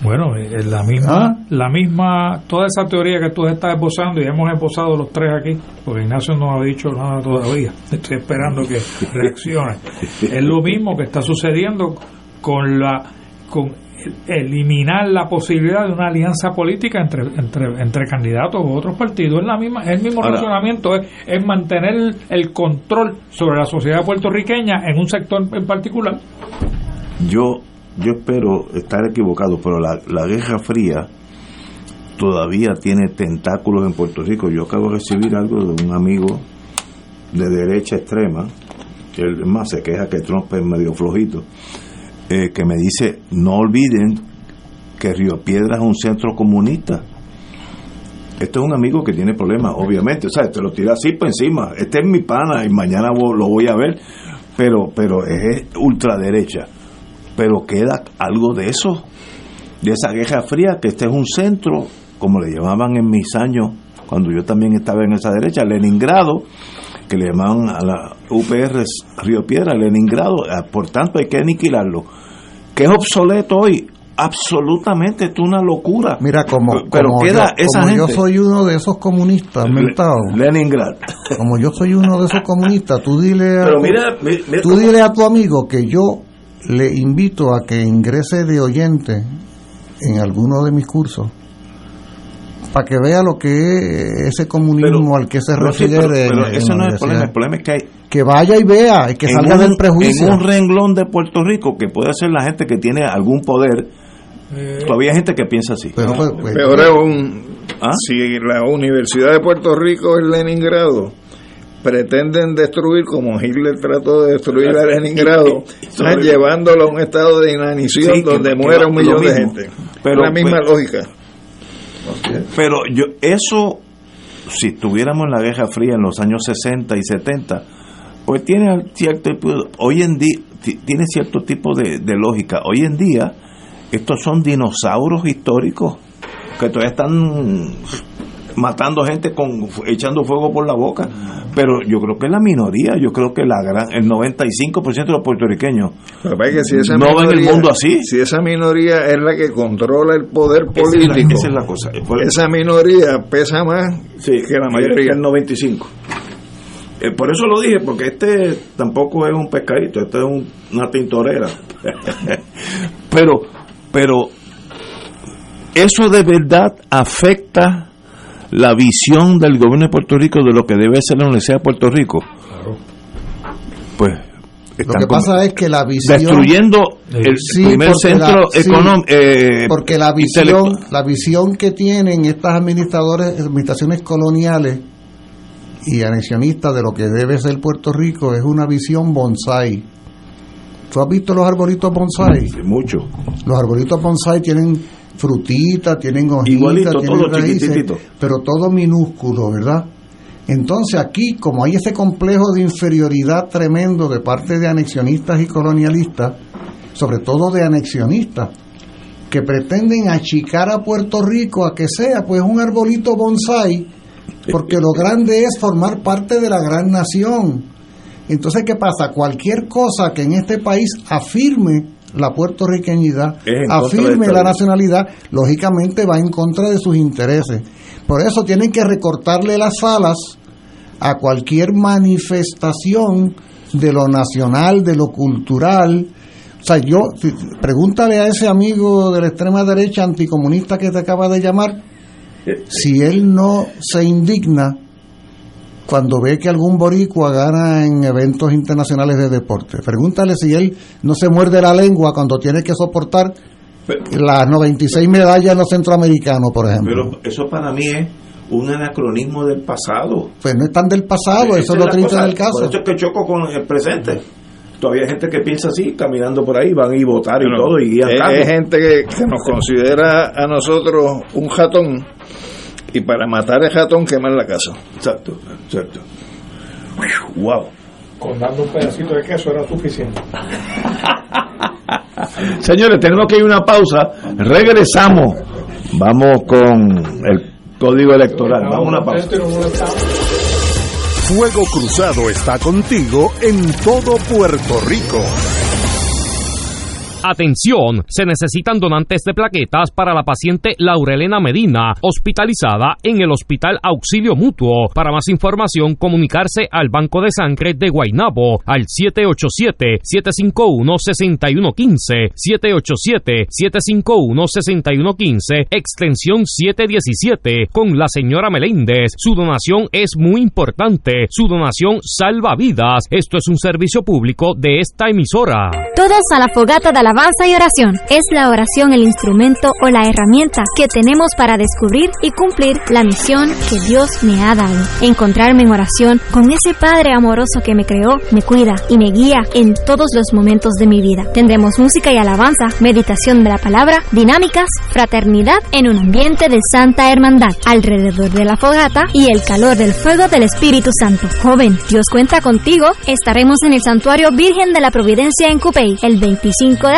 Bueno, es la misma, la misma, toda esa teoría que tú estás esbozando y hemos esbozado los tres aquí, porque Ignacio no ha dicho nada todavía, [LAUGHS] estoy esperando que reaccione. [LAUGHS] Es lo mismo que está sucediendo con la, con eliminar la posibilidad de una alianza política entre, entre, entre candidatos u otros partidos. Es la misma, es el mismo Ahora- razonamiento, es, es mantener el control sobre la sociedad puertorriqueña en un sector en particular. yo yo espero estar equivocado, pero la, la Guerra Fría todavía tiene tentáculos en Puerto Rico. Yo acabo de recibir algo de un amigo de derecha extrema, que más se queja que Trump es medio flojito, eh, que me dice, no olviden que Río Piedra es un centro comunista. Este es un amigo que tiene problemas, obviamente, o sea, te lo tira así por encima. Este es mi pana y mañana lo voy a ver, pero pero es ultraderecha. Pero queda algo de eso, de esa guerra fría, que este es un centro, como le llamaban en mis años, cuando yo también estaba en esa derecha, Leningrado, que le llamaban a la UPR Río Piedra, Leningrado, eh, por tanto hay que aniquilarlo. Que es obsoleto hoy, absolutamente, esto es una locura. Mira, como, Pero como queda yo, esa como yo gente. soy uno de esos comunistas mentados, Leningrad. como yo soy uno de esos comunistas, tú dile a, Pero mira, mi- mira tú dile a tu amigo que yo le invito a que ingrese de oyente en alguno de mis cursos para que vea lo que es ese comunismo al que se Pero sí, refiere pero- pero en- en ese la no es el problema, el problema es que hay que vaya y vea y que en salga un- del prejuicio En un renglón de Puerto Rico, que puede ser la gente que tiene algún poder, todavía hay gente que piensa así. Pero, pues, pues, Peor aún, ¿Ah? si la Universidad de Puerto Rico es Leningrado, pretenden destruir como Hitler trató de destruir a Leningrado, llevándolo a un estado de inanición Sí, donde que muera un millón de gente. Pero- la misma pero- lógica. Pero yo, eso, si estuviéramos en la Guerra Fría en los años 60 y 70, pues tiene cierto hoy en día ti- tiene cierto tipo de, de lógica. Hoy en día estos son dinosaurios históricos que todavía están matando gente con echando fuego por la boca, pero yo creo que es la minoría, yo creo que la gran el 95% de los puertorriqueños que si esa no ven el minoría- mundo así. Si esa minoría es la que controla el poder Esa es la- político, esa es la cosa. Por- esa minoría pesa más que la mayoría. el 95. Eh, por eso lo dije, porque este tampoco es un pescadito, este es un- una tintorera. [LAUGHS] pero, pero eso de verdad afecta la visión del gobierno de Puerto Rico de lo que debe ser la Universidad de Puerto Rico. Pues lo que pasa es que la visión destruyendo el Sí, primer centro la- sí, económico. eh, porque la visión la visión que tienen estas administradores administraciones coloniales y anexionistas de lo que debe ser Puerto Rico es una visión bonsai ¿tú has visto los arbolitos bonsai? mucho los arbolitos bonsai tienen frutitas tienen hojitas tienen raíces, pero todo minúsculo ¿verdad? Entonces aquí, como hay ese complejo de inferioridad tremendo de parte de anexionistas y colonialistas, sobre todo de anexionistas, que pretenden achicar a Puerto Rico a que sea pues un arbolito bonsai, porque lo grande es formar parte de la gran nación. Entonces, ¿qué pasa? Cualquier cosa que en este país afirme la puertorriqueñidad, afirme la nacionalidad, lógicamente va en contra de sus intereses. Por eso tienen que recortarle las alas a cualquier manifestación de lo nacional, de lo cultural. O sea, yo, pregúntale a ese amigo de la extrema derecha anticomunista que te acaba de llamar, si él no se indigna cuando ve que algún boricua gana en eventos internacionales de deporte. Pregúntale si él no se muerde la lengua cuando tiene que soportar las 96 medallas en los centroamericanos, por ejemplo. Pero eso para mí es un anacronismo del pasado. pues no es tan del pasado, eso es lo triste cosa. del caso. Por eso es que choco con el presente. Todavía hay gente que piensa así, caminando por ahí, van a ir a votar y Bueno, todo, y guían es gente que, que nos considera a nosotros un jatón y para matar el jatón quemar la casa. Exacto, exacto. Wow. Con dando un pedacito de queso era suficiente. [LAUGHS] Señores, tenemos que ir a una pausa. Regresamos. Vamos con el código electoral. Vamos a una pausa. Fuego Cruzado está contigo en todo Puerto Rico. Atención, se necesitan donantes de plaquetas para la paciente Laurelena Medina, hospitalizada en el Hospital Auxilio Mutuo. Para más información, comunicarse al Banco de Sangre de Guaynabo al 787-751-6115, 787-751-6115, extensión 717, con la señora Meléndez. Su donación es muy importante. Su donación salva vidas. Esto es un servicio público de esta emisora. Todos a la fogata de alabanza y oración. Es la oración el instrumento o la herramienta que tenemos para descubrir y cumplir la misión que Dios me ha dado. Encontrarme en oración con ese Padre amoroso que me creó, me cuida y me guía en todos los momentos de mi vida. Tendremos música y alabanza, meditación de la palabra, dinámicas, fraternidad en un ambiente de santa hermandad, alrededor de la fogata y el calor del fuego del Espíritu Santo. Joven, Dios cuenta contigo. Estaremos en el Santuario Virgen de la Providencia en Cupey el 25 de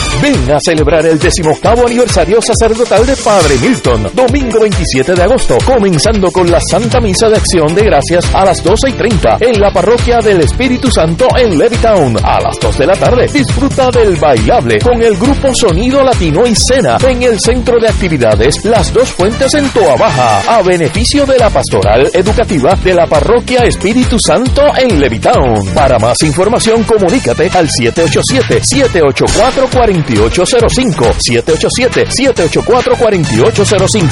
Ven a celebrar el decimoctavo aniversario sacerdotal de Padre Milton, domingo 27 de agosto, comenzando con la Santa Misa de Acción de Gracias a las 12 y 30 en la parroquia del Espíritu Santo en Levittown. A las 2 de la tarde, disfruta del bailable con el grupo Sonido Latino y Cena en el Centro de Actividades Las Dos Fuentes en Toa Baja, a beneficio de la Pastoral Educativa de la Parroquia Espíritu Santo en Levittown. Para más información, comunícate al 787 784 4805 787-784-4805.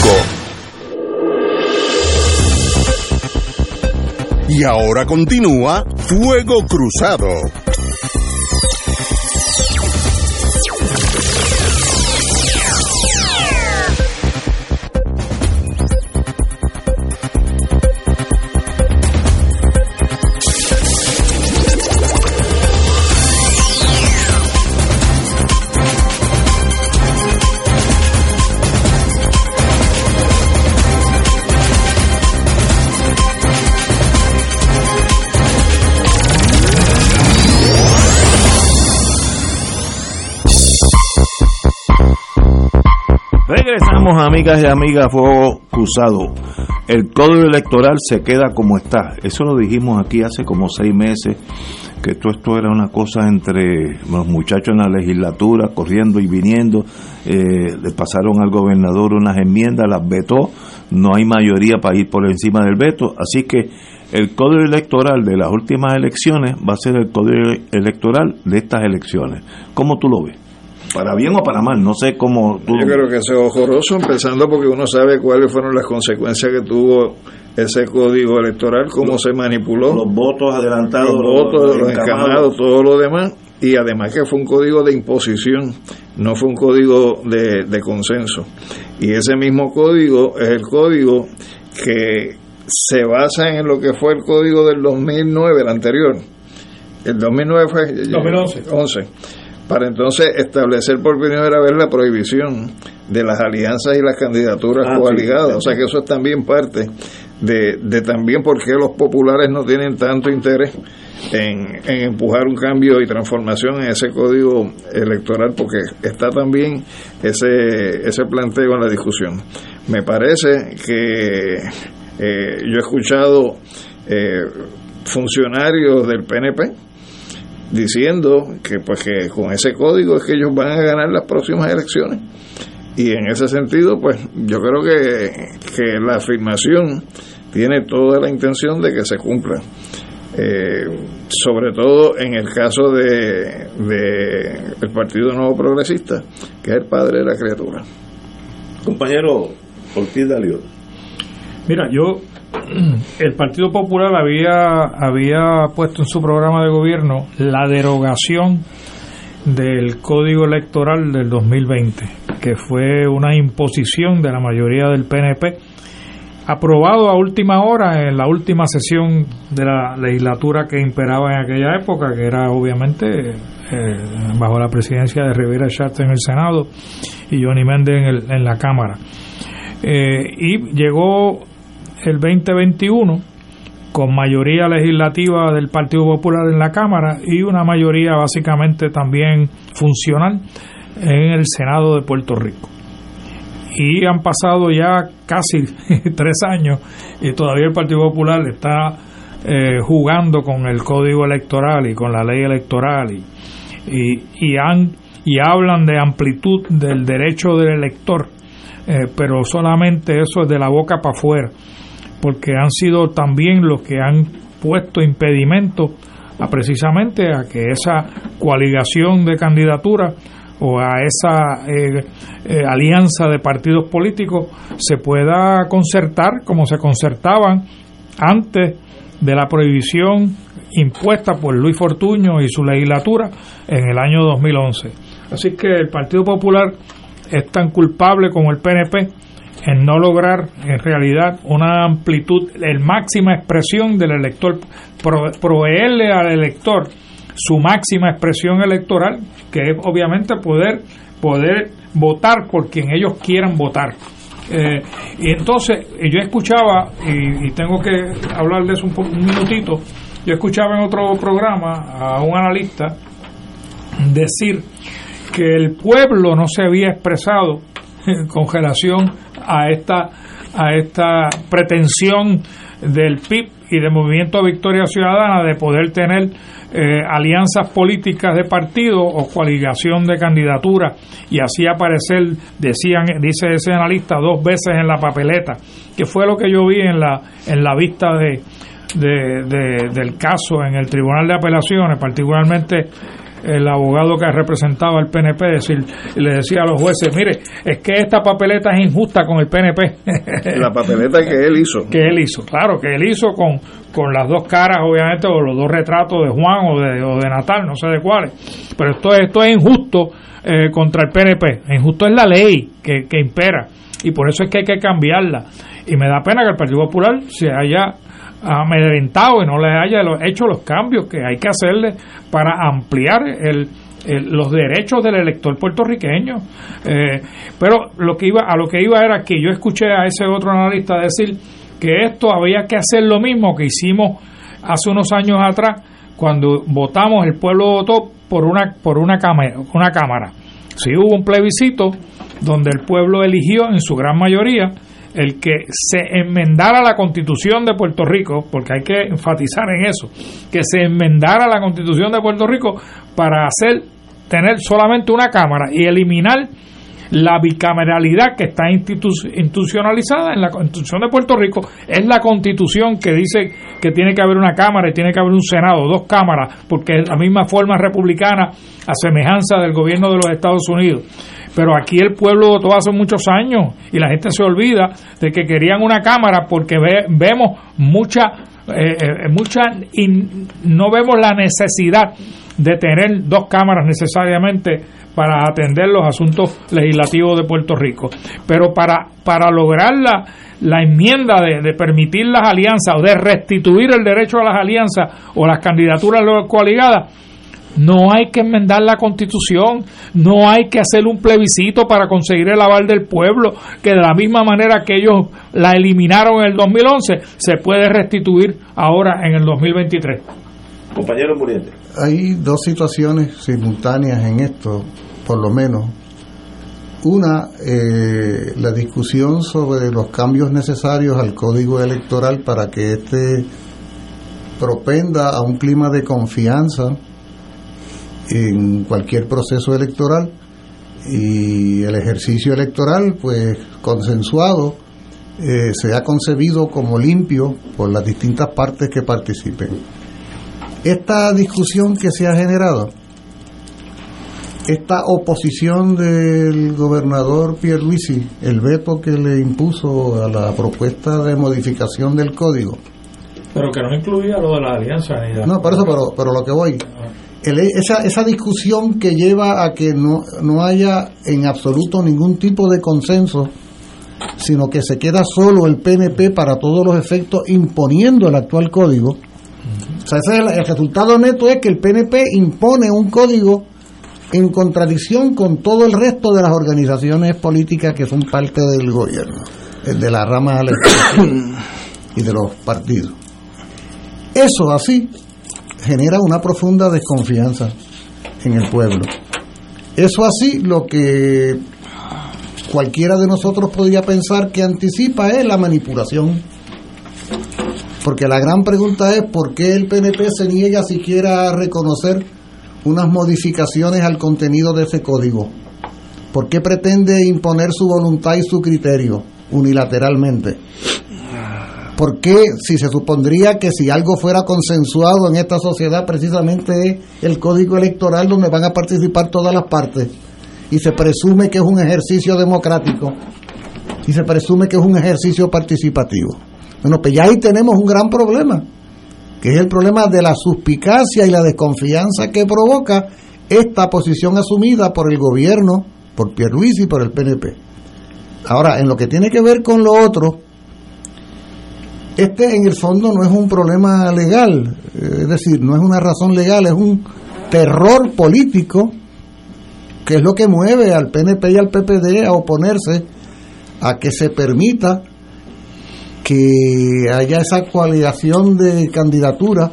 Y ahora continúa Fuego Cruzado. Amigas y amigas, Fuego Cruzado. El código electoral se queda como está. Eso lo dijimos aquí hace como seis meses, que todo esto era una cosa entre los muchachos en la legislatura, corriendo y viniendo. Eh, le pasaron al gobernador unas enmiendas, las vetó. No hay mayoría para ir por encima del veto. Así que el código electoral de las últimas elecciones va a ser el código electoral de estas elecciones. ¿Cómo tú lo ves? Para bien o para mal, no sé cómo tú... Yo creo que es ojoroso, empezando porque uno sabe cuáles fueron las consecuencias que tuvo ese código electoral, cómo Los- se manipuló. Los votos adelantados, Los votos, los los encamados. encamados, todo lo demás. Y además que fue un código de imposición, no fue un código de, de consenso. Y ese mismo código es el código que se basa en lo que fue el código del 2009, el anterior. El 2009 fue... 2011. 11 para entonces establecer por primera vez la prohibición de las alianzas y las candidaturas Ah, coaligadas. sí. O sea que eso es también parte de, de también por qué los populares no tienen tanto interés en, en empujar un cambio y transformación en ese código electoral, porque está también ese, ese planteo en la discusión. Me parece que eh, yo he escuchado eh, funcionarios del PNP diciendo que pues que con ese código es que ellos van a ganar las próximas elecciones y en ese sentido pues yo creo que, que la afirmación tiene toda la intención de que se cumpla Eh, sobre todo en el caso de, de el Partido Nuevo Progresista que es el padre de la criatura Compañero Ortiz Daliot. Mira, yo, [CLEARS THROAT] el Partido Popular había, había puesto en su programa de gobierno la derogación del Código Electoral del 2020. que fue una imposición de la mayoría del PNP, aprobado a última hora en la última sesión de la legislatura que imperaba en aquella época, que era obviamente eh, bajo la presidencia de Rivera Schatz en el Senado y Johnny Méndez en, en la Cámara. Eh, y llegó el 2021 con mayoría legislativa del Partido Popular en la Cámara y una mayoría básicamente también funcional en el Senado de Puerto Rico. Y han pasado ya casi [LAUGHS] tres años y todavía el Partido Popular está eh, jugando con el código electoral y con la ley electoral y, y, han y hablan de amplitud del derecho del elector, eh, pero solamente eso es de la boca para afuera porque han sido también los que han puesto impedimento a precisamente a que esa coaligación de candidaturas o a esa eh, eh, alianza de partidos políticos se pueda concertar como se concertaban antes de la prohibición impuesta por Luis Fortuño y su legislatura en el año 2011. Así que el Partido Popular es tan culpable como el PNP en no lograr en realidad una amplitud, el máxima expresión del elector, pro- proveerle al elector su máxima expresión electoral, que es obviamente poder, poder votar por quien ellos quieran votar. Eh, y entonces yo escuchaba, y, tengo que hablar de eso un, un minutito, yo escuchaba en otro programa a un analista decir que el pueblo no se había expresado con relación a esta a esta pretensión del PIB y del Movimiento Victoria Ciudadana de poder tener eh, alianzas políticas de partido o coaligación de candidaturas y así aparecer, decían, dice ese analista, dos veces en la papeleta, que fue lo que yo vi en la, en la vista de- de- del caso en el Tribunal de Apelaciones, particularmente el abogado que representaba al PNP decir, le decía a los jueces, mire, es que esta papeleta es injusta con el PNP. La papeleta que él hizo. [LAUGHS] que él hizo, claro, que él hizo con, con las dos caras, obviamente, o los dos retratos de Juan o de, o de Natal, no sé de cuáles. Pero esto, esto es injusto eh, contra el PNP. Injusto es la ley que, que impera. Y por eso es que hay que cambiarla. Y me da pena que el Partido Popular se haya amedrentado y no le haya hecho los cambios que hay que hacerle para ampliar el, el- los derechos del elector puertorriqueño. Eh, pero lo que iba a lo que iba era que yo escuché a ese otro analista decir que esto había que hacer lo mismo que hicimos hace unos años atrás cuando votamos el pueblo votó por una por una cámara una cámara sí hubo un plebiscito donde el pueblo eligió en su gran mayoría el que se enmendara la constitución de Puerto Rico, porque hay que enfatizar en eso, que se enmendara la constitución de Puerto Rico para hacer tener solamente una cámara y eliminar la bicameralidad que está institu- institucionalizada en la Constitución de Puerto Rico es la Constitución que dice que tiene que haber una Cámara y tiene que haber un Senado, dos cámaras, porque es la misma forma republicana a semejanza del gobierno de los Estados Unidos. Pero aquí el pueblo votó hace muchos años y la gente se olvida de que querían una Cámara porque ve- vemos mucha, eh, eh, mucha in- no vemos la necesidad de tener dos cámaras necesariamente para atender los asuntos legislativos de Puerto Rico. Pero para, para lograr la, la enmienda de, de permitir las alianzas o de restituir el derecho a las alianzas o las candidaturas coaligadas, no hay que enmendar la constitución, no hay que hacer un plebiscito para conseguir el aval del pueblo, que de la misma manera que ellos la eliminaron en el 2011, se puede restituir ahora en el 2023. Compañero Muriente. Hay dos situaciones simultáneas en esto, por lo menos. Una, eh, la discusión sobre los cambios necesarios al código electoral para que éste propenda a un clima de confianza en cualquier proceso electoral. Y el ejercicio electoral, pues consensuado, eh, se ha concebido como limpio por las distintas partes que participen. Esta discusión que se ha generado, esta oposición del gobernador Pierluisi, el veto que le impuso a la propuesta de modificación del código, Pero que no incluía lo de la alianza ni no, por eso, pero, pero lo que voy, el- esa, esa discusión que lleva a que no, no haya en absoluto ningún tipo de consenso, sino que se queda solo el PNP para todos los efectos imponiendo el actual código. O sea, ese es el, el resultado neto es que el PNP impone un código en contradicción con todo el resto de las organizaciones políticas que son parte del gobierno, el de la rama electoral [COUGHS] y de los partidos. Eso así genera una profunda desconfianza en el pueblo. Eso así lo que cualquiera de nosotros podría pensar que anticipa es la manipulación. Porque la gran pregunta es por qué el PNP se niega siquiera a reconocer unas modificaciones al contenido de ese código. ¿Por qué pretende imponer su voluntad y su criterio unilateralmente? ¿Por qué si se supondría que si algo fuera consensuado en esta sociedad precisamente es el código electoral donde van a participar todas las partes y se presume que es un ejercicio democrático y se presume que es un ejercicio participativo? Bueno, pues ya ahí tenemos un gran problema, que es el problema de la suspicacia y la desconfianza que provoca esta posición asumida por el gobierno, por Pierluisi y por el PNP. Ahora, en lo que tiene que ver con lo otro, este en el fondo no es un problema legal, eh, es decir, no es una razón legal, es un terror político que es lo que mueve al PNP y al PPD a oponerse a que se permita que haya esa coaligación de candidaturas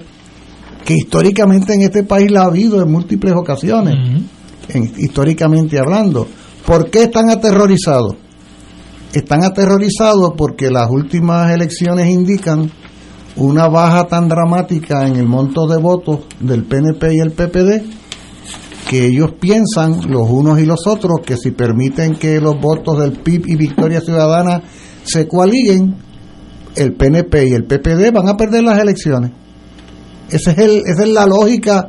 que históricamente en este país la ha habido en múltiples ocasiones, en- históricamente hablando. ¿Por qué están aterrorizados? Están aterrorizados porque las últimas elecciones indican una baja tan dramática en el monto de votos del PNP y el PPD que ellos piensan, los unos y los otros, que si permiten que los votos del PIB y Victoria Ciudadana se coaliguen, el PNP y el PPD van a perder las elecciones. Ese es el, esa es la lógica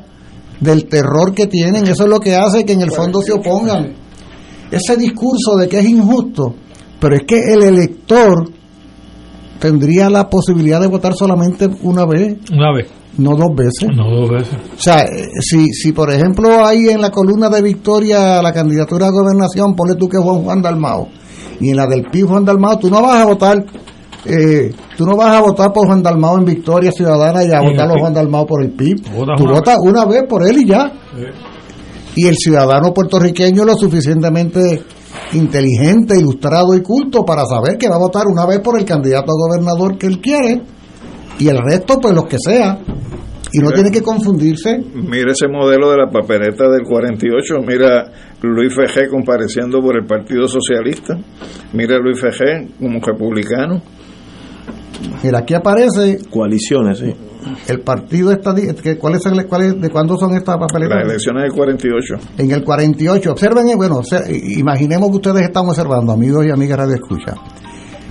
del terror que tienen, eso es lo que hace que en el fondo se opongan. Ese discurso de que es injusto, pero es que el elector tendría la posibilidad de votar solamente una vez, Una vez. no dos veces. No dos veces. O sea, eh, si, si por ejemplo hay en la columna de Victoria la candidatura a gobernación, ponle tú que Juan Juan Dalmao, y en la del PIB Juan Dalmao, tú no vas a votar, eh, tú no vas a votar por Juan Dalmao en Victoria Ciudadana y a Y votar a. Juan Dalmao por el PIB. Votas Tú una votas una vez por él y ya. Y el ciudadano puertorriqueño lo suficientemente inteligente, ilustrado y culto para saber que va a votar una vez por el candidato a gobernador que él quiere y el resto pues los que sea. Y no tiene que confundirse. Mira ese modelo de la papeleta del 48, mira Luis Fejé compareciendo por el Partido Socialista, mira Luis Fejé como republicano. Mira, aquí aparece Coaliciones, sí. El partido estadista. ¿cuál es el- cuál es- ¿De cuándo son estas papeletas? Las elecciones del 48. En el 48. Observen, eh, bueno, imaginemos que ustedes están observando, amigos y amigas Radio Escucha.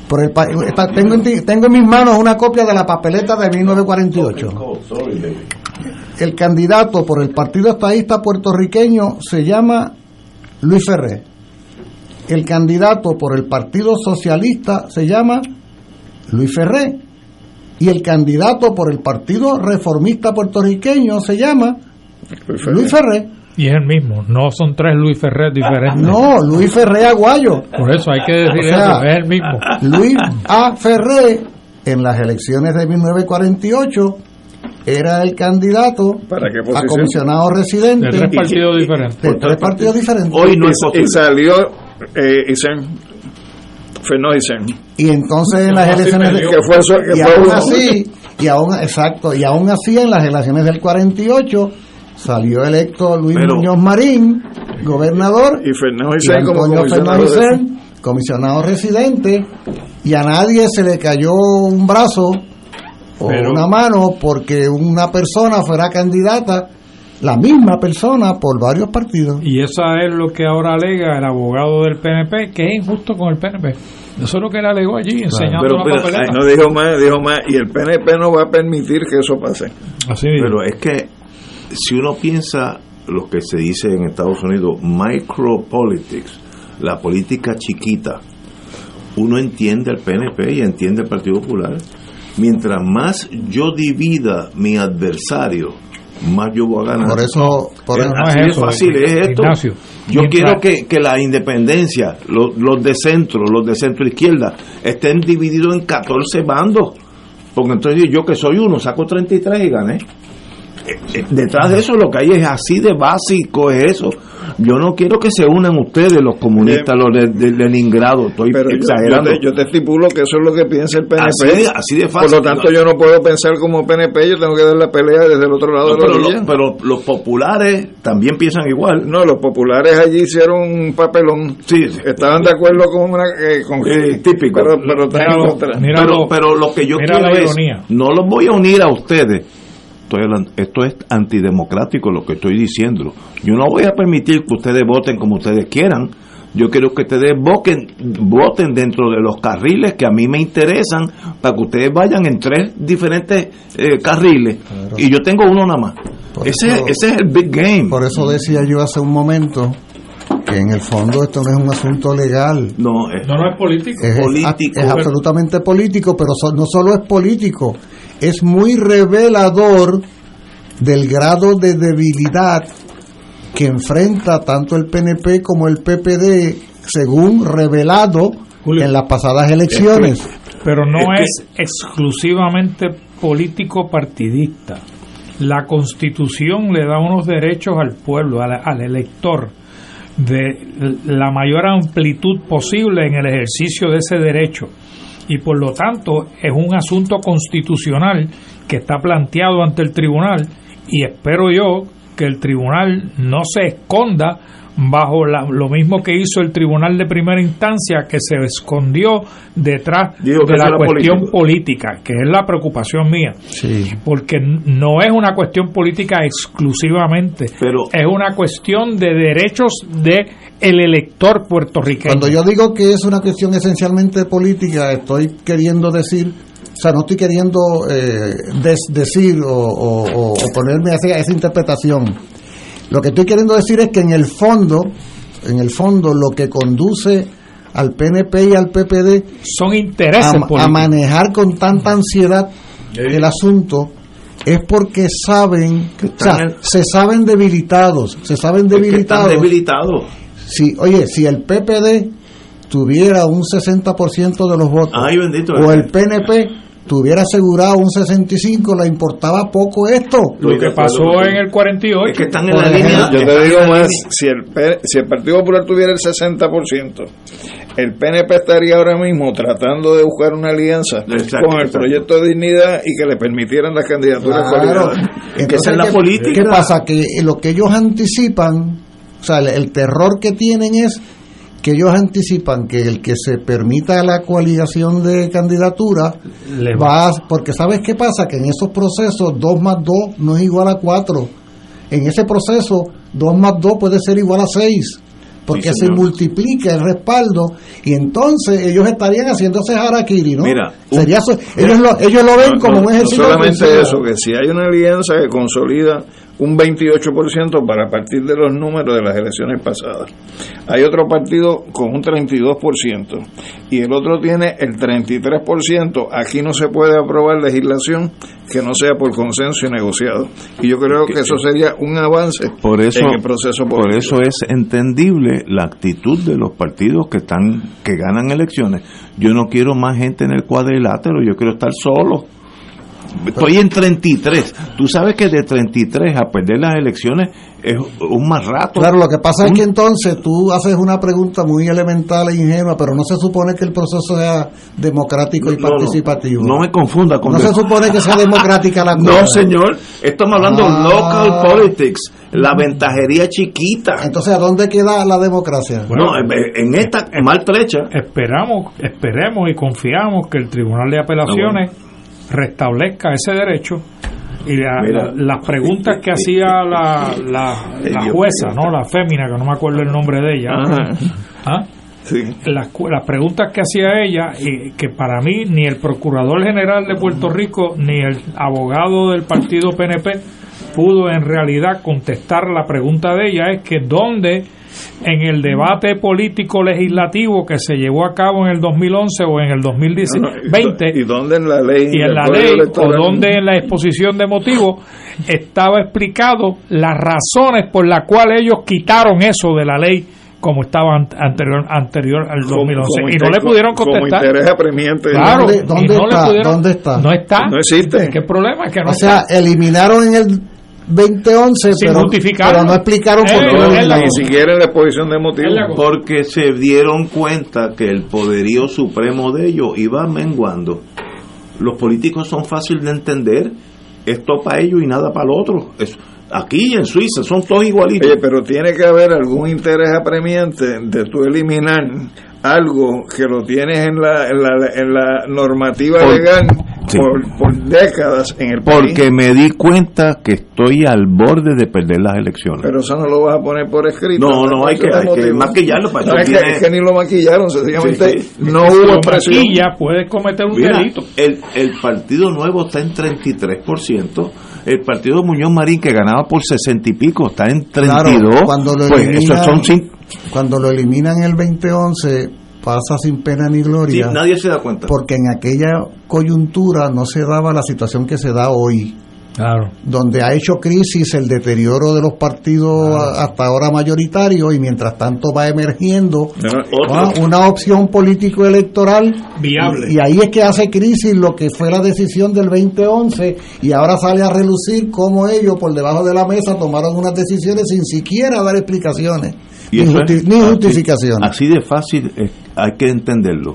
Por el, está- tengo, en tengo en mis manos una copia de la papeleta de 1948. El candidato por el Partido Estadista puertorriqueño se llama Luis Ferré. El candidato por el Partido Socialista se llama Luis Ferré. Y el candidato por el Partido Reformista puertorriqueño se llama Luis Ferré. Y es el mismo, no son tres Luis Ferrer diferentes. No, Luis Ferré Aguayo. Por eso hay que decir O sea, eso, es el mismo. Luis A. Ferré, en las elecciones de 1948, era el candidato ¿Para qué a comisionado residente. De tres partidos diferentes. De tres partidos diferentes. y, y salió eh, Isen, Fernó Isen. Y entonces en las elecciones sí de- me dio. Que fue eso- que y fue aún uno. así y aún exacto y aún así en las elecciones del 48 salió electo Luis Pero- Muñoz Marín gobernador Y Fernó y Isen como comisionado Fernández de- Sen, comisionado residente y a nadie se le cayó un brazo o Pero- una mano porque una persona fuera candidata la misma persona por varios partidos Y eso es lo que ahora alega el abogado del PNP, que es injusto con el PNP. Eso es lo que él alegó allí, enseñando Pero, la pero, papeleta. ay, no dijo más, dijo más, y el PNP no va a permitir que eso pase. Así Pero es que si uno piensa lo que se dice en Estados Unidos, micropolitics, la política chiquita, uno entiende el PNP y entiende el Partido Popular. Mientras más yo divida mi adversario, más yo voy a ganar. Por eso, por Es- eso fácil es esto. Ignacio, yo mientras- quiero que, que la independencia, los, los de centro, los de centro izquierda, estén divididos en 14 bandos. Porque entonces yo que soy uno, saco 33 y gané. Eh, eh, Detrás de eso lo que hay es así de básico, es eso. Yo no quiero que se unan ustedes, los comunistas, los de, de Leningrado, estoy Pero yo, yo exagerando. te, yo te estipulo que eso es lo que piensa el PNP. Así de- así de fácil. Por lo tanto, yo no puedo pensar como PNP, yo tengo que dar la pelea desde el otro lado No, de la pero, orilla. lo- pero los populares también piensan igual. No, los populares allí hicieron un papelón. Sí, Estaban de acuerdo con una. eh, con, Eh, típico. Pero, pero pero, pero lo que yo mira quiero la es, ironía. no los voy a unir a ustedes. Estoy hablando- esto es antidemocrático lo que estoy diciendo. Yo no voy a permitir que ustedes voten como ustedes quieran. Yo quiero que ustedes voten, voten dentro de los carriles que a mí me interesan para que ustedes vayan en tres diferentes eh, carriles. Y yo tengo uno nada más. Ese, eso- ese es el big game. Por eso decía yo hace un momento que en el fondo esto no es un asunto legal. No, es, No, no es político. Es, político. es absolutamente político, pero so- no solo es político, es muy revelador del grado de debilidad que enfrenta tanto el PNP como el PPD, según revelado en las pasadas elecciones. Pero no Es es, exclusivamente político partidista. La constitución le da unos derechos al pueblo, al, al elector, de la mayor amplitud posible en el ejercicio de ese derecho. Y por lo tanto es un asunto constitucional que está planteado ante el tribunal y espero yo que el tribunal no se esconda bajo la- lo mismo que hizo el tribunal de primera instancia que se escondió detrás de la cuestión político. política, que es la preocupación mía, porque n- no es una cuestión política exclusivamente, Pero es una cuestión de derechos de el elector puertorriqueño. Cuando yo digo que es una cuestión esencialmente política, estoy queriendo decir, o sea, no estoy queriendo eh, des- decir o, o- o- o ponerme a esa, a esa interpretación. Lo que estoy queriendo decir es que en el fondo, en el fondo, lo que conduce al PNP y al PPD son intereses a, manejar con tanta ansiedad el asunto es porque saben, o sea, se saben debilitados, se saben que están debilitados. debilitados. Si, oye, si el PPD tuviera un 60% de los votos Ay, bendito. o el PNP tuviera asegurado un 65, le importaba poco esto. Lo que pasó en el 48. Es que están en la ejemplo, línea. Yo te digo más, si el, P- si el Partido Popular tuviera el 60%, el PNP estaría ahora mismo tratando de buscar una alianza Exacto, con el exacto. proyecto de dignidad y que le permitieran las candidaturas Claro. Entonces, esa es la ¿qué- política. ¿Qué pasa? Que lo que ellos anticipan, o sea, el, el terror que tienen es que ellos anticipan que el que se permita la coaligación de candidatura Le va, a- porque ¿sabes qué pasa? Que en esos procesos 2 más 2 no es igual a 4. En ese proceso 2 más 2 puede ser igual a 6. Porque Sí, se multiplica el respaldo y entonces ellos estarían haciéndose harakiri, ¿no? Mira, Sería ellos, lo, ellos lo ven No, como no, un no ejercicio solamente ofensivo. eso, que si hay una alianza que consolida un 28% para partir de los números de las elecciones pasadas, hay otro partido con un 32% y el otro tiene el 33%, aquí no se puede aprobar legislación que no sea por consenso y negociado. Y yo creo que eso sería un avance Por eso, en el proceso por político. eso es entendible la actitud de los partidos que están que ganan elecciones. Yo no quiero más gente en el cuadrilátero, yo quiero estar solo. Estoy en 33. Tú sabes que de 33 a perder las elecciones es un más rato. Claro, lo que pasa es que entonces tú haces una pregunta muy elemental e ingenua, pero no se supone que el proceso sea democrático y No, participativo. No, me confunda con No se supone que sea [LAUGHS] democrática la cosa. No, señor. Estamos hablando Ah. local politics, la ventajería chiquita. Entonces, ¿a dónde queda la democracia? no, en- en esta maltrecha. Esperamos, esperemos y confiamos que el Tribunal de Apelaciones restablezca ese derecho y la- Mira. la- las preguntas que hacía la, la, jueza. ¿no? La fémina, que no me acuerdo el nombre de ella. Ajá. ¿Ah? Sí. las, las preguntas que hacía ella, y que para mí ni el Procurador General de Puerto Rico ni el abogado del partido PNP pudo en realidad contestar la pregunta de ella, es que dónde en el debate político legislativo que se llevó a cabo en el 2011 o en el 2020 [LAUGHS] ¿Y dónde en la ley? y en la ley o donde en la exposición de motivos estaba explicado las razones por las cuales ellos quitaron eso de la ley como estaba anterior anterior al 2011 y no le pudieron contestar como interés apremiante claro ¿Dónde, y dónde no le está? pudieron- ¿Dónde está? no está no existe ¿qué problema? Que no o sea, está. eliminaron en el 2011, Sin pero, pero no explicaron por qué ni siquiera en la exposición de motivos Porque se dieron cuenta que el poderío supremo de ellos iba menguando. Los políticos son fáciles de entender. Esto para ellos y nada para el otro. Es- aquí en Suiza son todos igualitos. Oye, pero tiene que haber algún interés apremiante de tú eliminar algo que lo tienes en la, en la, en la normativa Por- legal sí. por, por décadas en el Porque país. me di cuenta que estoy al borde de perder las elecciones. Pero eso no lo vas a poner por escrito. No, no, hay que- hay que maquillarlo para No, es, que, es que ni lo maquillaron, sencillamente Sí, sí. no Si hubo lo expresión. maquilla, puedes cometer un Mira, delito el, el Partido Nuevo está en 33%. El Partido Muñoz Marín, que ganaba por 60 y pico, está en 32. Claro, cuando lo pues eliminan, son cuando lo eliminan el 2011 pasa sin pena ni sí, gloria nadie se da cuenta. porque en aquella coyuntura no se daba la situación que se da hoy. Claro. Donde ha hecho crisis el deterioro de los partidos hasta ahora mayoritarios y mientras tanto va emergiendo una opción político electoral Viable. y, y ahí es que hace crisis lo que fue la decisión del 2011 y ahora sale a relucir cómo ellos por debajo de la mesa tomaron unas decisiones sin siquiera dar explicaciones Y ni, justi- es ni así- justificaciones. Así de fácil hay que entenderlo.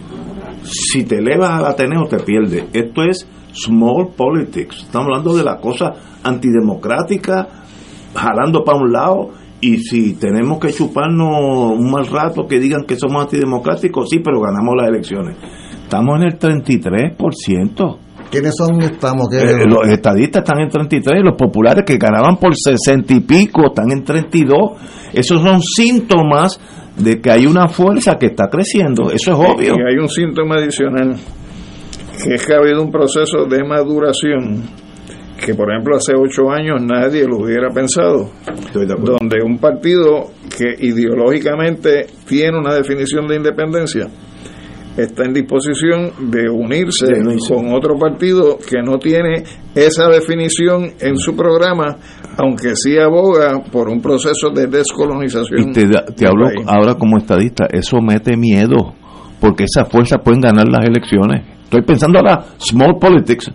Si te elevas al Ateneo te pierdes. Esto es small politics. Estamos hablando de la cosa antidemocrática, jalando para un lado. Y si tenemos que chuparnos un mal rato que digan que somos antidemocráticos, sí, pero ganamos las elecciones. Estamos en el 33%. ¿Quiénes son estamos? ¿Qué- Eh, los estadistas están en 33, los populares que ganaban por 60 y pico están en 32. Esos son síntomas de que hay una fuerza que está creciendo. Eso es obvio. Y hay un síntoma adicional, que es que ha habido un proceso de maduración que, por ejemplo, hace ocho años nadie lo hubiera pensado, donde un partido que ideológicamente tiene una definición de independencia está en disposición de unirse De unirse. con otro partido que no tiene esa definición en su programa, aunque sí aboga por un proceso de descolonización. Y te, da- te del hablo país. ahora como estadista, eso mete miedo, porque esas fuerzas pueden ganar las elecciones. Estoy pensando ahora, small politics,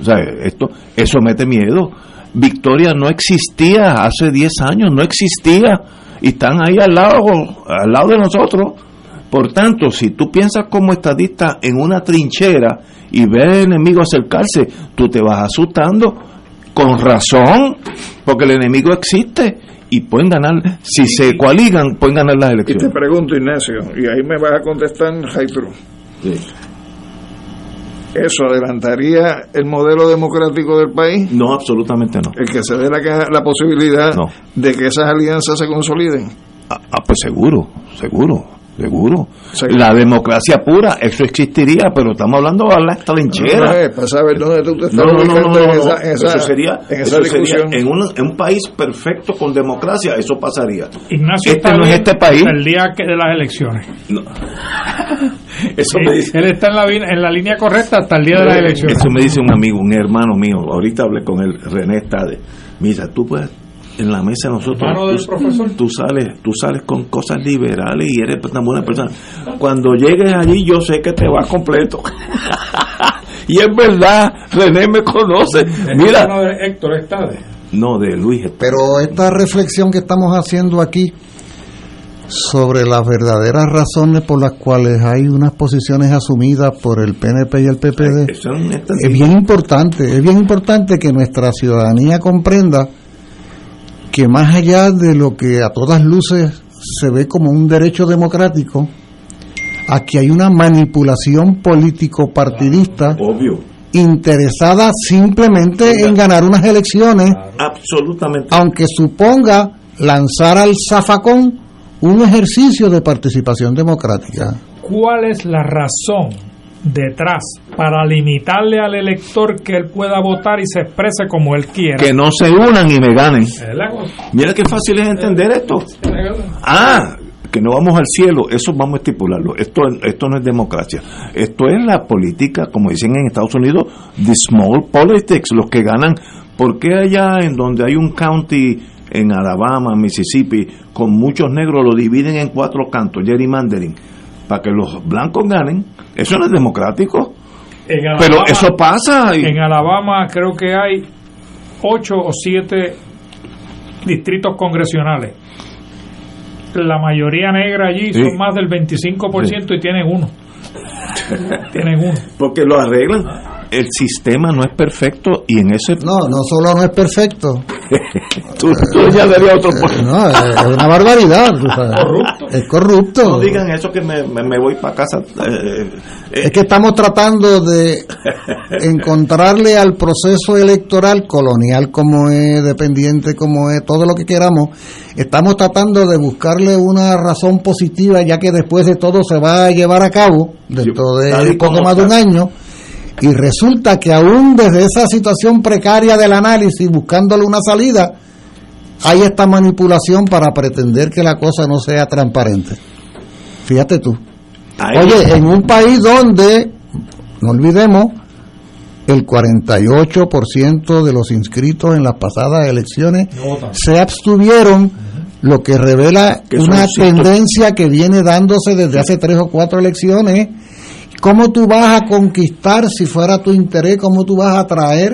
o sea, esto, eso mete miedo. Victoria no existía hace 10 años, no existía, y están ahí al lado, al lado de nosotros. Por tanto, si tú piensas como estadista en una trinchera y ves al enemigo acercarse, tú te vas asustando con razón, porque el enemigo existe y pueden ganar, si se coaligan, pueden ganar las Y te elecciones. pregunto, Ignacio, y ahí me vas a contestar, Jaitru. ¿Eso adelantaría el modelo democrático del país? No, absolutamente no. El que se dé la, la posibilidad No. de que esas alianzas se consoliden. Ah, ah, pues seguro, seguro, seguro. Seguro. La democracia pura, eso existiría, pero estamos hablando de la trinchera. No, eh, para saber dónde tú te estás No, no, no, no, no, en no, esa, en esa- eso sería, en esa eso sería en, un, en un país perfecto con democracia, eso pasaría. Ignacio este no es este país. el día que de las elecciones [LAUGHS] Eso me dice, él está en la, en la línea correcta hasta el día de las elecciones eso me dice un amigo, un hermano mío, ahorita hablé con él, René Stade. Mira, tú puedes en la mesa de nosotros, tú, profesor. tú sales, tú sales con cosas liberales y eres una buena persona. Cuando llegues allí, yo sé que te vas completo. [LAUGHS] y es verdad, René me conoce. Mira, Hermano de Héctor Estade no de Luis. Pero esta reflexión que estamos haciendo aquí sobre las verdaderas razones por las cuales hay unas posiciones asumidas por el PNP y el PPD es bien importante, es bien importante que nuestra ciudadanía comprenda que más allá de lo que a todas luces se ve como un derecho democrático, aquí hay una manipulación político-partidista Obvio, interesada simplemente en ganar unas elecciones, absolutamente. aunque suponga lanzar al zafacón un ejercicio de participación democrática. ¿cuál es la razón detrás para limitarle al elector que él pueda votar y se exprese como él quiera. Que no se unan y me ganen. Mira qué fácil es entender esto. Ah, que no vamos al cielo, eso vamos a estipularlo. Esto, esto no es democracia. Esto es la política, como dicen en Estados Unidos, the small politics, los que ganan. ¿Por qué allá en donde hay un county en Alabama, Mississippi, con muchos negros, lo dividen en cuatro cantos, gerrymandering, para que los blancos ganen? Eso no es democrático. En Pero eso pasa. y- En Alabama creo que hay ocho o siete distritos congresionales. La mayoría negra allí Sí. son más del 25% y tienen uno. [LAUGHS] tienen uno. Porque lo arreglan. El sistema no es perfecto y en ese... No, no solo no es perfecto. [LAUGHS] tú, tú ya darías otro... No, es es una barbaridad. tú sabes. Es corrupto. No digan eso que me, me- me voy para casa. eh, Es que estamos tratando de [LAUGHS] encontrarle al proceso electoral colonial como es, dependiente como es, todo lo que queramos, estamos tratando de buscarle una razón positiva ya que después de todo se va a llevar a cabo dentro de poco más de un año y resulta que aún desde esa situación precaria del análisis buscándole una salida hay esta manipulación para pretender que la cosa no sea transparente. Fíjate tú. Oye, en un país donde, no olvidemos, el 48% de los inscritos en las pasadas elecciones se abstuvieron, lo que revela una tendencia que viene dándose desde hace tres o cuatro elecciones. ¿Cómo tú vas a conquistar, si fuera tu interés, cómo tú vas a atraer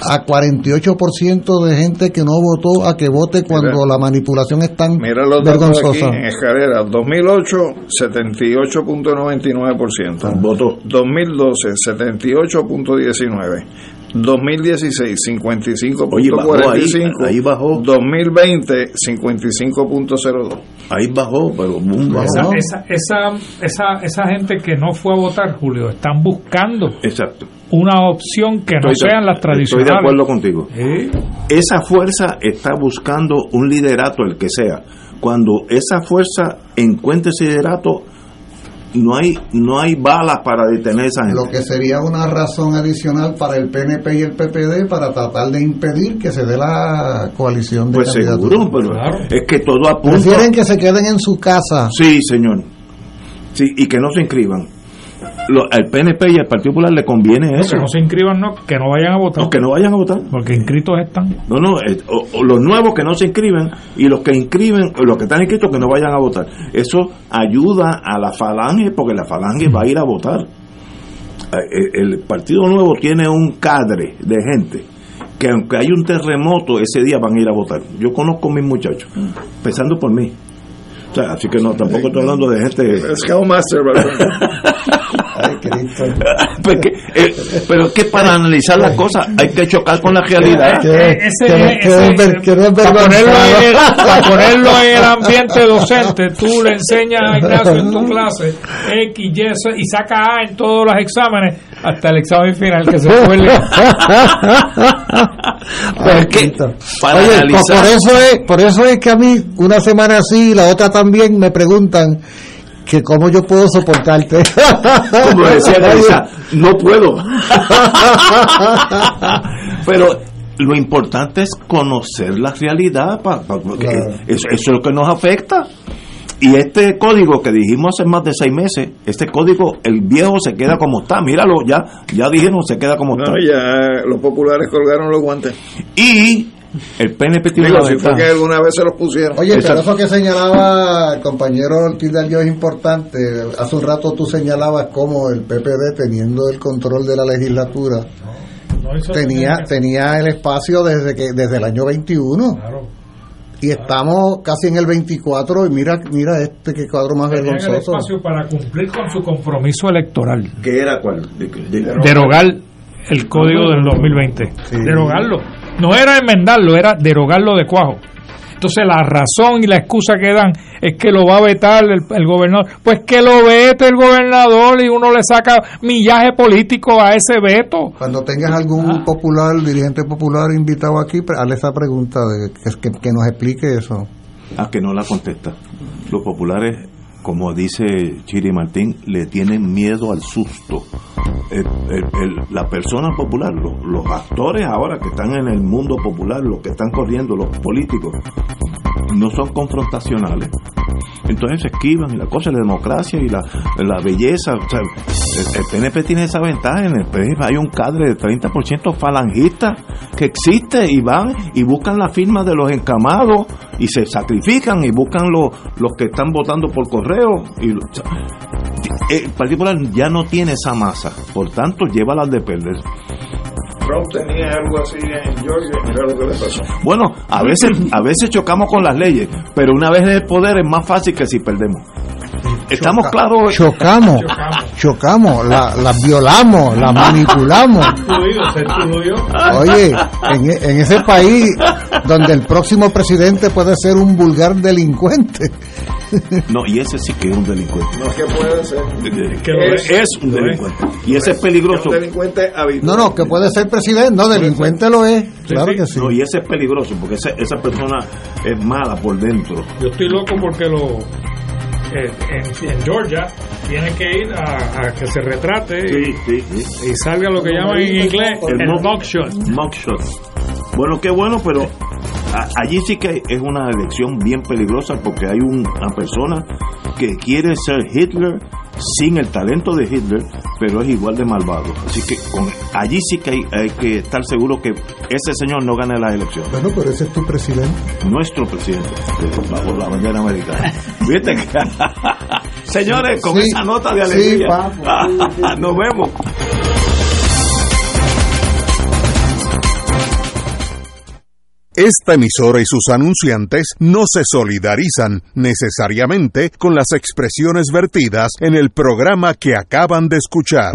a 48% de gente que no votó a que vote cuando Mira. la manipulación es tan Mira los datos aquí vergonzosa? en escalera. 2008, 78.99%. Votó. 2012, 78.19%. 2016, 55.45. Oye, bajó ahí, ahí bajó. 2020, 55.02. Ahí bajó, pero boom, bajó. Esa, esa, esa, esa, esa gente que no fue a votar, Julio, están buscando Exacto. una opción que no Estoy sean las tradicionales. Estoy de acuerdo contigo. Esa fuerza está buscando un liderato, el que sea. Cuando esa fuerza encuentre ese liderato, no hay no hay balas para detener a esa gente. Lo que sería una razón adicional para el PNP y el PPD para tratar de impedir que se dé la coalición de pues candidaturas. seguro, pero es que todo apunta. Prefieren que se queden en su casa. Sí, señor. Sí, y que no se inscriban. Lo- al PNP y al Partido Popular le conviene eso. Que no se inscriban, no, que no vayan a votar. Que no vayan a votar. Porque inscritos están. No, no, eh, o- o los nuevos que no se inscriben y los que inscriben, los que están inscritos que no vayan a votar. Eso ayuda a la falange porque la falange va a ir a votar. Eh, El Partido Nuevo tiene un cadre de gente que aunque hay un terremoto, ese día van a ir a votar. Yo conozco a mis muchachos, pensando por mí. O sea, así que no, tampoco estoy hablando de gente... Scoutmaster, [LAUGHS] Porque, [LAUGHS] eh, pero es que para analizar las cosas hay que chocar con la realidad. Para, ponerlo en el, ambiente docente, tú le enseñas a Ignacio en tu clase X, Y, Z, y saca A en todos los exámenes, hasta el examen final que se fue. [LAUGHS] Pues que, para Oye, analizar- por, por eso es, por eso es que a mí una semana así y la otra también me preguntan que cómo yo puedo soportarte. [LAUGHS] como decía Teresa, no puedo. [LAUGHS] Pero lo importante es conocer la realidad, pa- pa- porque eso, eso es lo que nos afecta. Y este código que dijimos hace más de seis meses, este código, el viejo se queda como está. Míralo, ya ya dijeron, se queda como No, está. ya los populares colgaron los guantes. Y el PNP tiene Digo, una si fue que alguna vez se los pusieron. Oye, pero eso que señalaba el compañero Ortiz de Allo es importante. Hace un rato tú señalabas cómo el PPD, teniendo el control de la legislatura, tenía tenía el espacio desde que desde el año 21. Y estamos casi en el 24 y mira mira este que cuadro más Tenían el vergonzoso. espacio para cumplir con su compromiso electoral. ¿Qué era cuál? De- de- Derogar el código del 2020. Derogarlo. No era enmendarlo, era derogarlo de cuajo. Entonces la razón y la excusa que dan es que lo va a vetar el, el gobernador. Pues que lo vete el gobernador y uno le saca millaje político a ese veto. Cuando tengas algún popular, dirigente popular invitado aquí, hazle esa pregunta de que, que, que nos explique eso. Ah, que no la contesta. Los populares como dice Chiri Martín, le tienen miedo al susto. la persona popular, los, los, actores ahora que están en el mundo popular, los que están corriendo, los políticos, no son confrontacionales. Entonces se esquivan y la cosa la democracia y la, la belleza. el, PNP tiene esa ventaja. En el PNP hay un cadre de 30% falangista que existe y van y buscan la firma de los encamados y se sacrifican y buscan los, los que están votando por correo. Y, el Partido Popular ya no tiene esa masa, por tanto, lleva las de perder. Trump tenía algo así en Georgia y mira lo que le pasó. Bueno, a veces, a veces chocamos con las leyes, pero una vez en el poder es más fácil que si perdemos. ¿Estamos claros? Chocamos, chocamos, la, las violamos, las manipulamos. [LAUGHS] Oye, en, en ese país donde el próximo presidente puede ser un vulgar delincuente. [LAUGHS] No, y ese sí que es un delincuente. No, que puede ser. Que es, un delincuente. Y ese es peligroso. un delincuente habitual. No, no, que puede ser presidente. No, delincuente lo es. Claro que sí. No, y ese es peligroso porque esa, esa persona es mala por dentro. Yo estoy loco porque lo en, Georgia tiene que ir a, que se retrate y, salga lo que llaman en inglés el, el mugshot. mugshot. Bueno, qué bueno, pero allí sí que es una elección bien peligrosa porque hay una persona que quiere ser Hitler sin el talento de Hitler, pero es igual de malvado. Así que allí sí que hay, que estar seguro que ese señor no gane las elecciones. Bueno, pero ese es tu presidente. Nuestro presidente, bajo la bandera americana. [LAUGHS] ¿Viste? Señores, con esa nota de alegría, [LAUGHS] nos vemos. Esta emisora y sus anunciantes no se solidarizan necesariamente con las expresiones vertidas en el programa que acaban de escuchar.